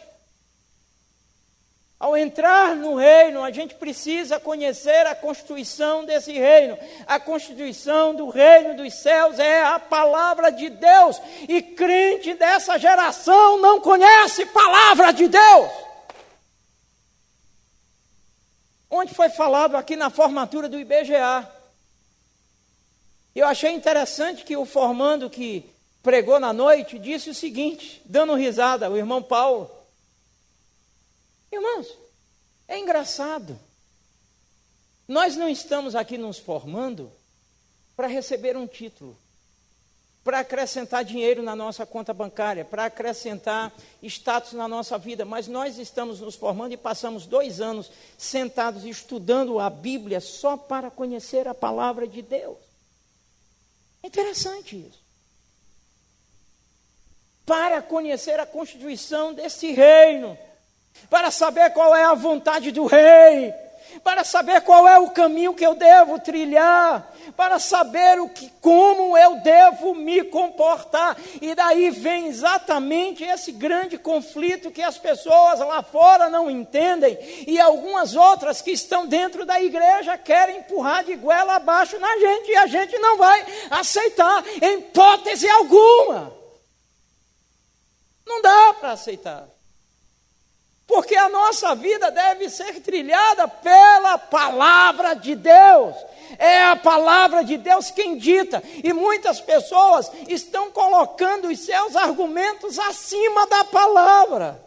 A: Ao entrar no reino, a gente precisa conhecer a constituição desse reino. A constituição do reino dos céus é a palavra de Deus. E crente dessa geração não conhece palavra de Deus. Onde foi falado aqui na formatura do IBGA. Eu achei interessante que o formando que pregou na noite disse o seguinte, dando risada, o irmão Paulo. Irmãos, é engraçado. Nós não estamos aqui nos formando para receber um título, para acrescentar dinheiro na nossa conta bancária, para acrescentar status na nossa vida, mas nós estamos nos formando e passamos dois anos sentados estudando a Bíblia só para conhecer a palavra de Deus. É interessante isso. Para conhecer a constituição desse reino para saber qual é a vontade do rei, para saber qual é o caminho que eu devo trilhar, para saber o que, como eu devo me comportar. E daí vem exatamente esse grande conflito que as pessoas lá fora não entendem e algumas outras que estão dentro da igreja querem empurrar de goela abaixo na gente e a gente não vai aceitar em hipótese alguma. Não dá para aceitar. Porque a nossa vida deve ser trilhada pela palavra de Deus. É a palavra de Deus quem dita. E muitas pessoas estão colocando os seus argumentos acima da palavra.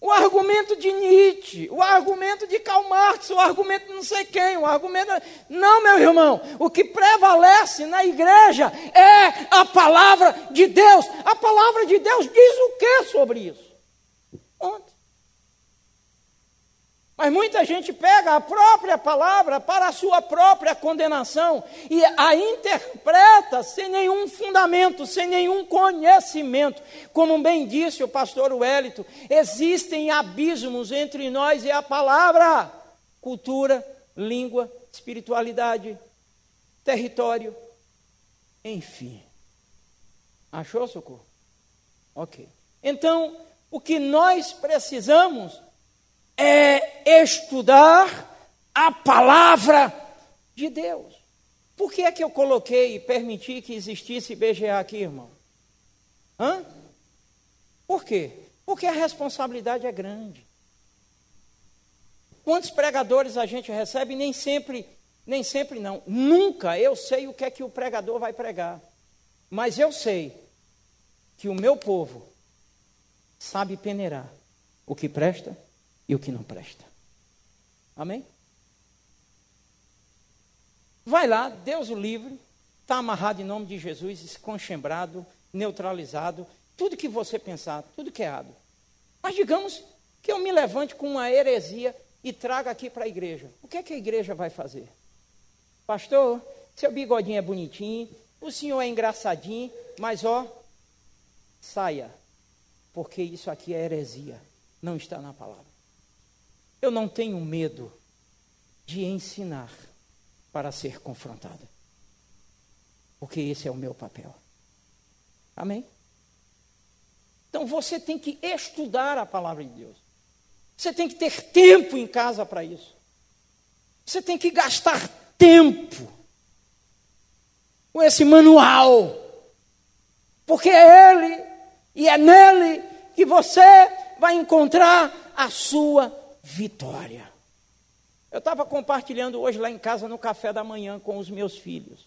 A: O argumento de Nietzsche, o argumento de Karl Marx, o argumento não sei quem, o argumento. Não, meu irmão, o que prevalece na igreja é a palavra de Deus. A palavra de Deus diz o que sobre isso? Ontem. Mas muita gente pega a própria palavra para a sua própria condenação e a interpreta sem nenhum fundamento, sem nenhum conhecimento. Como bem disse o pastor Wellington, existem abismos entre nós e a palavra: cultura, língua, espiritualidade, território, enfim. Achou, socorro? Ok. Então, o que nós precisamos é estudar a palavra de Deus. Por que é que eu coloquei e permiti que existisse BGA aqui, irmão? Hã? Por quê? Porque a responsabilidade é grande. Quantos pregadores a gente recebe? Nem sempre, nem sempre não. Nunca eu sei o que é que o pregador vai pregar. Mas eu sei que o meu povo sabe peneirar o que presta e o que não presta. Amém? Vai lá, Deus o livre, está amarrado em nome de Jesus, esconchembrado, neutralizado, tudo que você pensar, tudo que é errado. Mas digamos que eu me levante com uma heresia e traga aqui para a igreja. O que é que a igreja vai fazer? Pastor, seu bigodinho é bonitinho, o senhor é engraçadinho, mas ó, saia, porque isso aqui é heresia, não está na palavra. Eu não tenho medo de ensinar para ser confrontada. Porque esse é o meu papel. Amém? Então você tem que estudar a palavra de Deus. Você tem que ter tempo em casa para isso. Você tem que gastar tempo com esse manual. Porque é ele e é nele que você vai encontrar a sua vitória. Eu estava compartilhando hoje lá em casa no café da manhã com os meus filhos.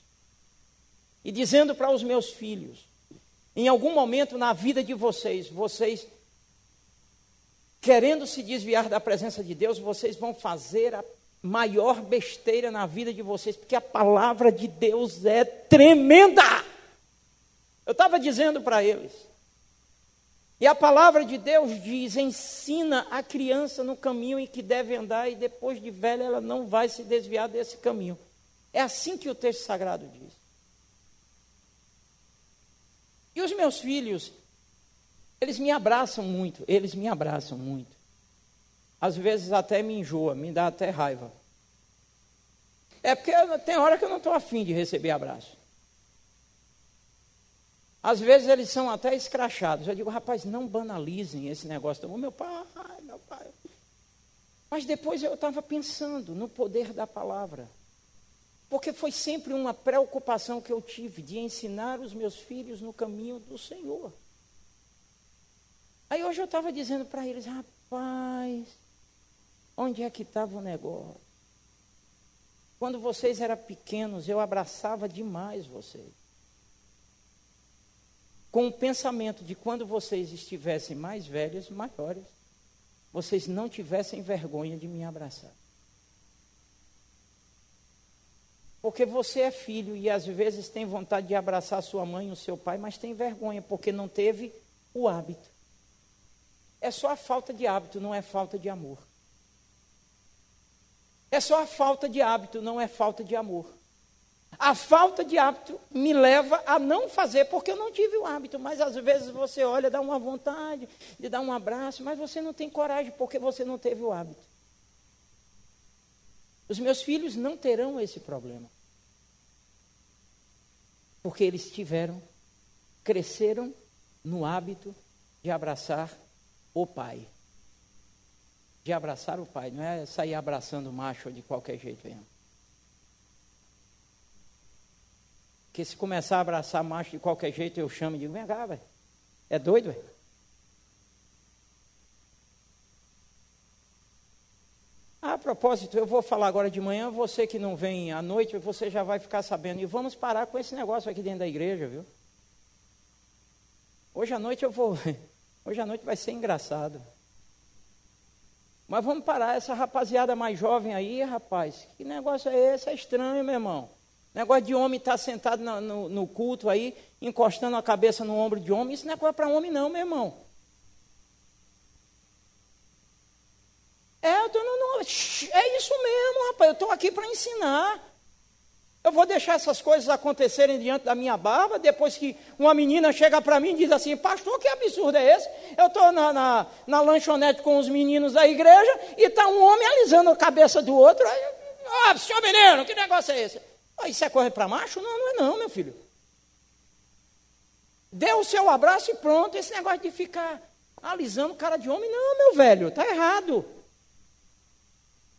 A: E dizendo para os meus filhos: em algum momento na vida de vocês, vocês, querendo se desviar da presença de Deus, vocês vão fazer a maior besteira na vida de vocês, porque a palavra de Deus é tremenda. Eu estava dizendo para eles. E a palavra de Deus diz: ensina a criança no caminho em que deve andar, e depois de velha ela não vai se desviar desse caminho. É assim que o texto sagrado diz. E os meus filhos, eles me abraçam muito, eles me abraçam muito. Às vezes até me enjoa, me dá até raiva. É porque tem hora que eu não estou afim de receber abraço. Às vezes eles são até escrachados. Eu digo, rapaz, não banalizem esse negócio. O meu pai, meu pai. Mas depois eu estava pensando no poder da palavra. Porque foi sempre uma preocupação que eu tive de ensinar os meus filhos no caminho do Senhor. Aí hoje eu estava dizendo para eles, rapaz, onde é que estava o negócio? Quando vocês eram pequenos, eu abraçava demais vocês com o pensamento de quando vocês estivessem mais velhos, maiores, vocês não tivessem vergonha de me abraçar. Porque você é filho e às vezes tem vontade de abraçar sua mãe ou seu pai, mas tem vergonha porque não teve o hábito. É só a falta de hábito, não é falta de amor. É só a falta de hábito, não é falta de amor. A falta de hábito me leva a não fazer, porque eu não tive o hábito. Mas às vezes você olha, dá uma vontade de dar um abraço, mas você não tem coragem, porque você não teve o hábito. Os meus filhos não terão esse problema. Porque eles tiveram, cresceram no hábito de abraçar o pai. De abraçar o pai, não é sair abraçando o macho de qualquer jeito mesmo. Que se começar a abraçar macho de qualquer jeito, eu chamo e digo, vem cá, velho. É doido, velho? A propósito, eu vou falar agora de manhã, você que não vem à noite, você já vai ficar sabendo. E vamos parar com esse negócio aqui dentro da igreja, viu? Hoje à noite eu vou. Hoje à noite vai ser engraçado. Mas vamos parar, essa rapaziada mais jovem aí, rapaz. Que negócio é esse? É estranho, meu irmão. Negócio de homem estar tá sentado no, no, no, culto aí, encostando a cabeça no ombro de homem, isso não é coisa para homem, não, meu irmão. É, eu tô, não, não, é isso mesmo, rapaz, eu estou aqui para ensinar. Eu vou deixar essas coisas acontecerem diante da minha barba, depois que uma menina chega para mim e diz assim, pastor, que absurdo é esse? Eu estou na, na, na, lanchonete com os meninos da igreja e está um homem alisando a cabeça do outro. Ah, senhor menino, que negócio é esse? Ah, isso é correr para macho? Não, não é não, meu filho. Dê o seu abraço e pronto. Esse negócio de ficar alisando cara de homem, não, meu velho, está errado.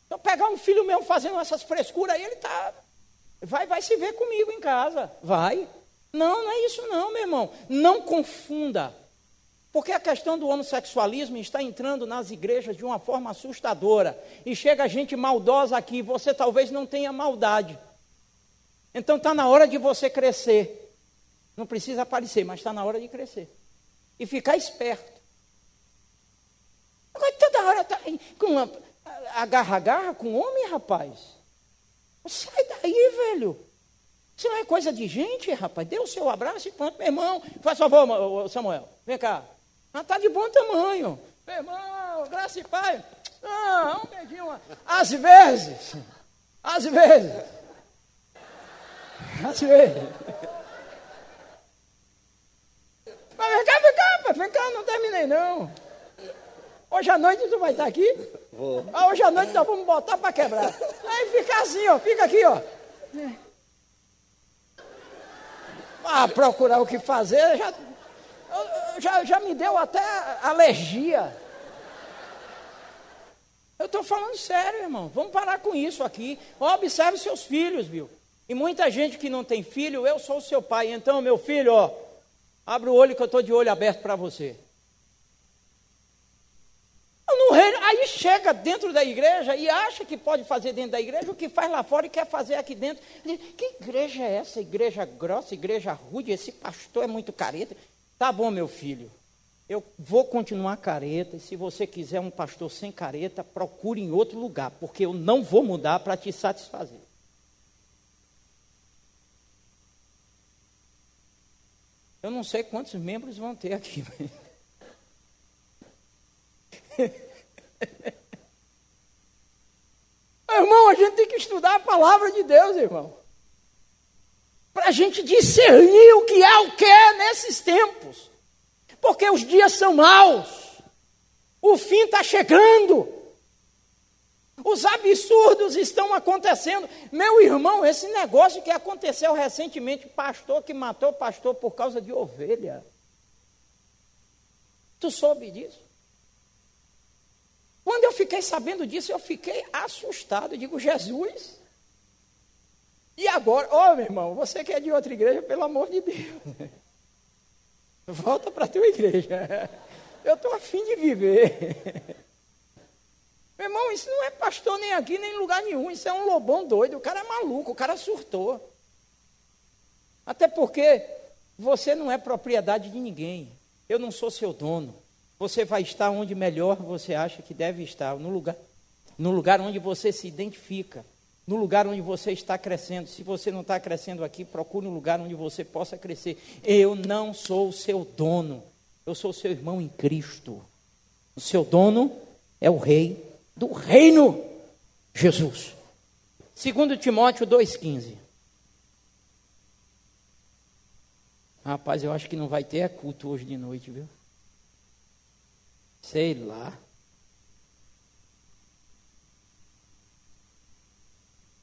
A: Então, pegar um filho meu fazendo essas frescuras aí, ele está Vai, vai se ver comigo em casa. Vai. Não, não é isso não, meu irmão. Não confunda. Porque a questão do homossexualismo está entrando nas igrejas de uma forma assustadora. E chega gente maldosa aqui, você talvez não tenha maldade. Então está na hora de você crescer. Não precisa aparecer, mas está na hora de crescer. E ficar esperto. Agora toda hora está com agarra-agarra com homem, rapaz. Sai daí, velho. Isso não é coisa de gente, rapaz. Dê o seu abraço e pronto, meu irmão. Faz favor, Samuel. Vem cá. Ah, tá de bom tamanho. Meu irmão, graça e pai. Ah, um beijinho. Às vezes. Às vezes. Mas vem cá, vem cá, vem cá, não terminei não. Hoje à noite tu vai estar aqui? Vou. Ah, hoje à noite nós vamos botar para quebrar. Aí fica assim, ó, fica aqui, ó. Ah, procurar o que fazer, já, já, já me deu até alergia. Eu estou falando sério, irmão. Vamos parar com isso aqui. Observe seus filhos, viu? E muita gente que não tem filho, eu sou o seu pai. Então, meu filho, ó, abre o olho que eu estou de olho aberto para você. Aí chega dentro da igreja e acha que pode fazer dentro da igreja o que faz lá fora e quer fazer aqui dentro. Que igreja é essa? Igreja grossa, igreja rude, esse pastor é muito careta. Tá bom, meu filho. Eu vou continuar careta, e se você quiser um pastor sem careta, procure em outro lugar, porque eu não vou mudar para te satisfazer. Eu não sei quantos membros vão ter aqui. irmão, a gente tem que estudar a palavra de Deus, irmão. Para a gente discernir o que é o que é nesses tempos. Porque os dias são maus. O fim está chegando. Os absurdos estão acontecendo. Meu irmão, esse negócio que aconteceu recentemente, pastor que matou pastor por causa de ovelha. Tu soube disso? Quando eu fiquei sabendo disso, eu fiquei assustado. Eu digo, Jesus. E agora, ó oh, meu irmão, você que é de outra igreja, pelo amor de Deus. Volta para a tua igreja. Eu estou afim de viver. Meu irmão, isso não é pastor nem aqui, nem em lugar nenhum. Isso é um lobão doido. O cara é maluco, o cara surtou. Até porque você não é propriedade de ninguém. Eu não sou seu dono. Você vai estar onde melhor você acha que deve estar, no lugar, no lugar onde você se identifica, no lugar onde você está crescendo. Se você não está crescendo aqui, procure um lugar onde você possa crescer. Eu não sou o seu dono, eu sou seu irmão em Cristo. O seu dono é o rei do reino, Jesus. Segundo Timóteo 2,15. Rapaz, eu acho que não vai ter culto hoje de noite, viu? Sei lá.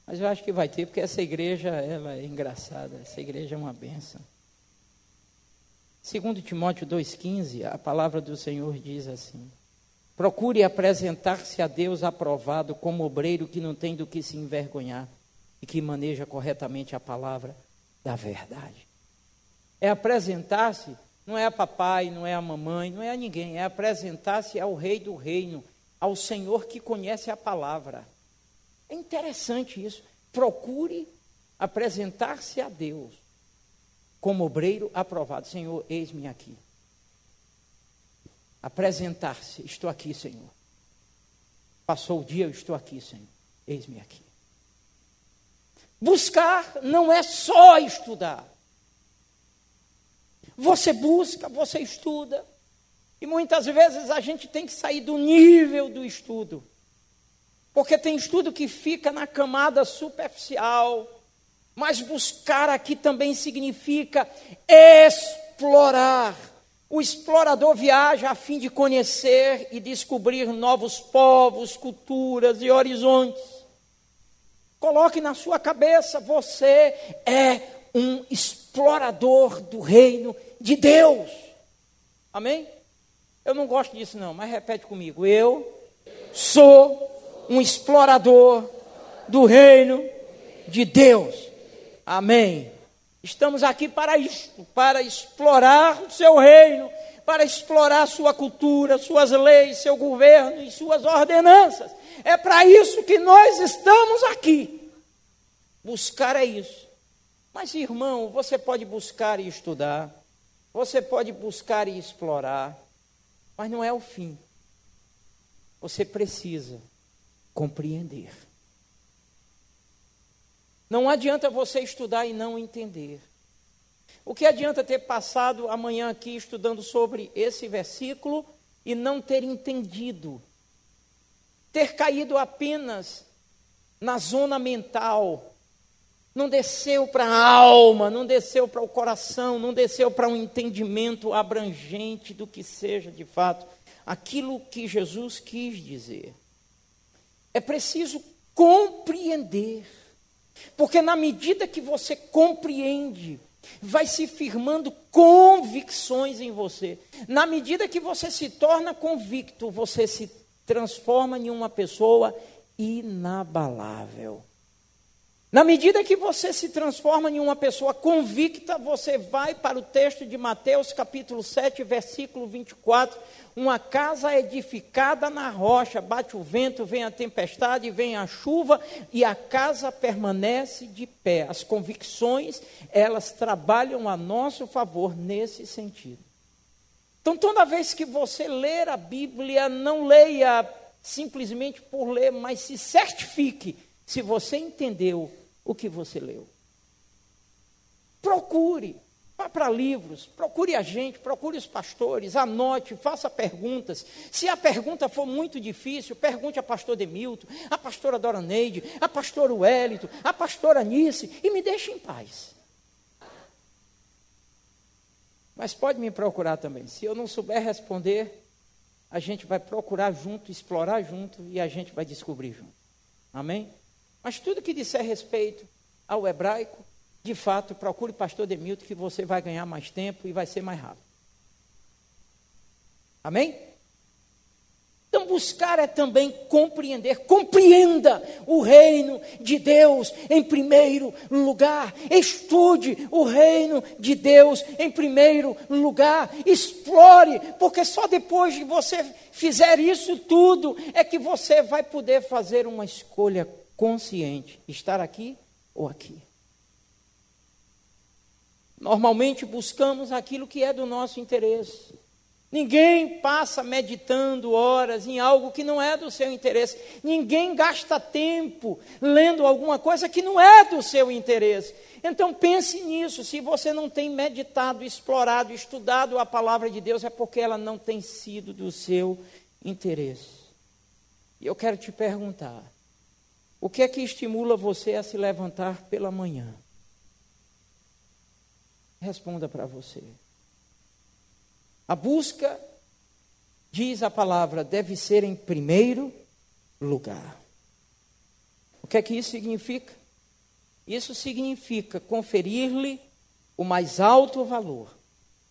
A: Mas eu acho que vai ter, porque essa igreja ela é engraçada, essa igreja é uma benção. Segundo Timóteo 2,15, a palavra do Senhor diz assim: Procure apresentar-se a Deus aprovado como obreiro que não tem do que se envergonhar e que maneja corretamente a palavra da verdade. É apresentar-se não é a papai, não é a mamãe, não é a ninguém, é apresentar-se ao Rei do Reino, ao Senhor que conhece a palavra. É interessante isso. Procure apresentar-se a Deus como obreiro aprovado. Senhor, eis-me aqui. Apresentar-se, estou aqui, Senhor. Passou o dia, eu estou aqui, Senhor. Eis-me aqui. Buscar não é só estudar. Você busca, você estuda. E muitas vezes a gente tem que sair do nível do estudo Porque tem estudo que fica na camada superficial, mas buscar aqui também significa explorar. O explorador viaja a fim de conhecer e descobrir novos povos, culturas e horizontes. Coloque na sua cabeça: você é um explorador do reino de Deus. Amém? Eu não gosto disso, não, mas repete comigo. Eu sou um explorador do reino de Deus. Amém. Estamos aqui para para explorar o seu reino, para explorar sua cultura, suas leis, seu governo e suas ordenanças. É para isso que nós estamos aqui. Buscar é isso. Mas, irmão, você pode buscar e estudar, você pode buscar e explorar, mas não é o fim. Você precisa compreender. Não adianta você estudar e não entender. O que adianta ter passado amanhã aqui estudando sobre esse versículo e não ter entendido? Ter caído apenas na zona mental, não desceu para a alma, não desceu para o coração, não desceu para um entendimento abrangente do que seja de fato aquilo que Jesus quis dizer. É preciso compreender, porque na medida que você compreende, vai se firmando convicções em você. Na medida que você se torna convicto, você se transforma em uma pessoa inabalável. Na medida que você se transforma em uma pessoa convicta, você vai para o texto de Mateus, capítulo 7, versículo 24. Uma casa edificada na rocha, bate o vento, vem a tempestade, vem a chuva, e a casa permanece de pé. As convicções, elas trabalham a nosso favor nesse sentido. Então, toda vez que você ler a Bíblia, não leia simplesmente por ler, mas se certifique se você entendeu o que você leu. Procure, vá para livros, procure a gente, procure os pastores, anote, faça perguntas. Se a pergunta for muito difícil, pergunte a pastor Demilton, a pastora Dora Neide, a pastora Wellington, a pastora Nice e me deixe em paz. Mas pode me procurar também. Se eu não souber responder, a gente vai procurar junto, explorar junto e a gente vai descobrir junto. Amém? Mas tudo que disser respeito ao hebraico, de fato, procure pastor Demilton que você vai ganhar mais tempo e vai ser mais rápido. Amém? Então, buscar é também compreender. Compreenda o reino de Deus em primeiro lugar. Estude o reino de Deus em primeiro lugar. Explore, porque só depois de você fizer isso tudo é que você vai poder fazer uma escolha consciente, estar aqui ou aqui. Normalmente buscamos aquilo que é do nosso interesse. Ninguém passa meditando horas em algo que não é do seu interesse. Ninguém gasta tempo lendo alguma coisa que não é do seu interesse. Então pense nisso. Se você não tem meditado, explorado, estudado a palavra de Deus, é porque ela não tem sido do seu interesse. E eu quero te perguntar: o que é que estimula você a se levantar pela manhã? Responda para você. A busca, diz a palavra, deve ser em primeiro lugar. O que é que isso significa? Isso significa conferir-lhe o mais alto valor.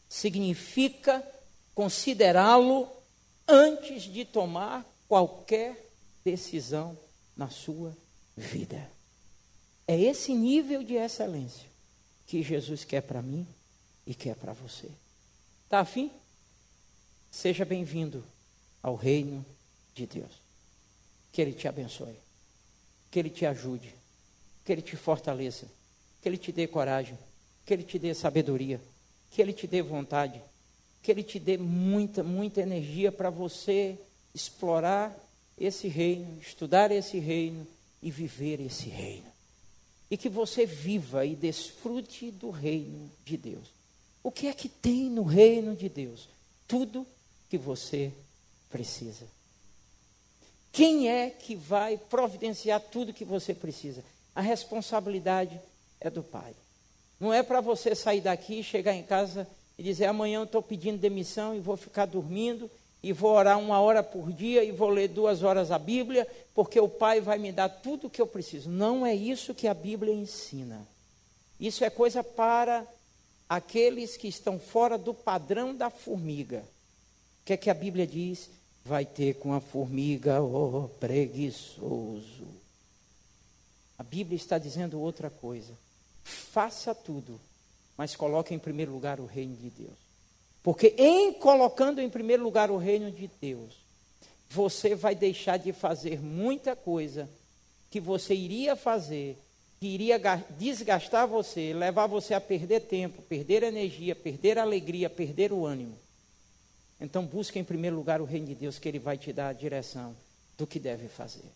A: Significa considerá-lo antes de tomar qualquer decisão na sua vida. É esse nível de excelência que Jesus quer para mim e quer para você. Está afim? Seja bem-vindo ao reino de Deus. Que Ele te abençoe, que Ele te ajude, que Ele te fortaleça, que Ele te dê coragem, que Ele te dê sabedoria, que Ele te dê vontade, que Ele te dê muita, muita energia para você explorar esse reino, estudar esse reino e viver esse reino. E que você viva e desfrute do reino de Deus. O que é que tem no reino de Deus? Tudo que você precisa. Quem é que vai providenciar tudo que você precisa? A responsabilidade é do pai. Não é para você sair daqui, chegar em casa e dizer: amanhã eu estou pedindo demissão e vou ficar dormindo e vou orar uma hora por dia e vou ler duas horas a Bíblia, porque o Pai vai me dar tudo o que eu preciso. Não é isso que a Bíblia ensina. Isso é coisa para aqueles que estão fora do padrão da formiga. O que é que a Bíblia diz? Vai ter com a formiga, oh preguiçoso. A Bíblia está dizendo outra coisa. Faça tudo, mas coloque em primeiro lugar o reino de Deus. Porque em colocando em primeiro lugar o reino de Deus, você vai deixar de fazer muita coisa que você iria fazer, que iria desgastar você, levar você a perder tempo, perder energia, perder alegria, perder o ânimo. Então busque em primeiro lugar o reino de Deus, que Ele vai te dar a direção do que deve fazer.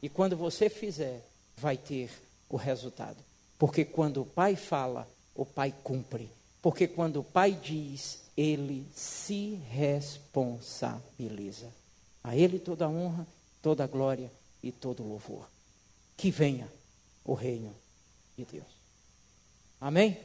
A: E quando você fizer, vai ter o resultado. Porque quando o Pai fala, o Pai cumpre. Porque quando o Pai diz, ele se responsabiliza. A Ele toda a honra, toda a glória e todo o louvor. Que venha o reino de Deus. Amém?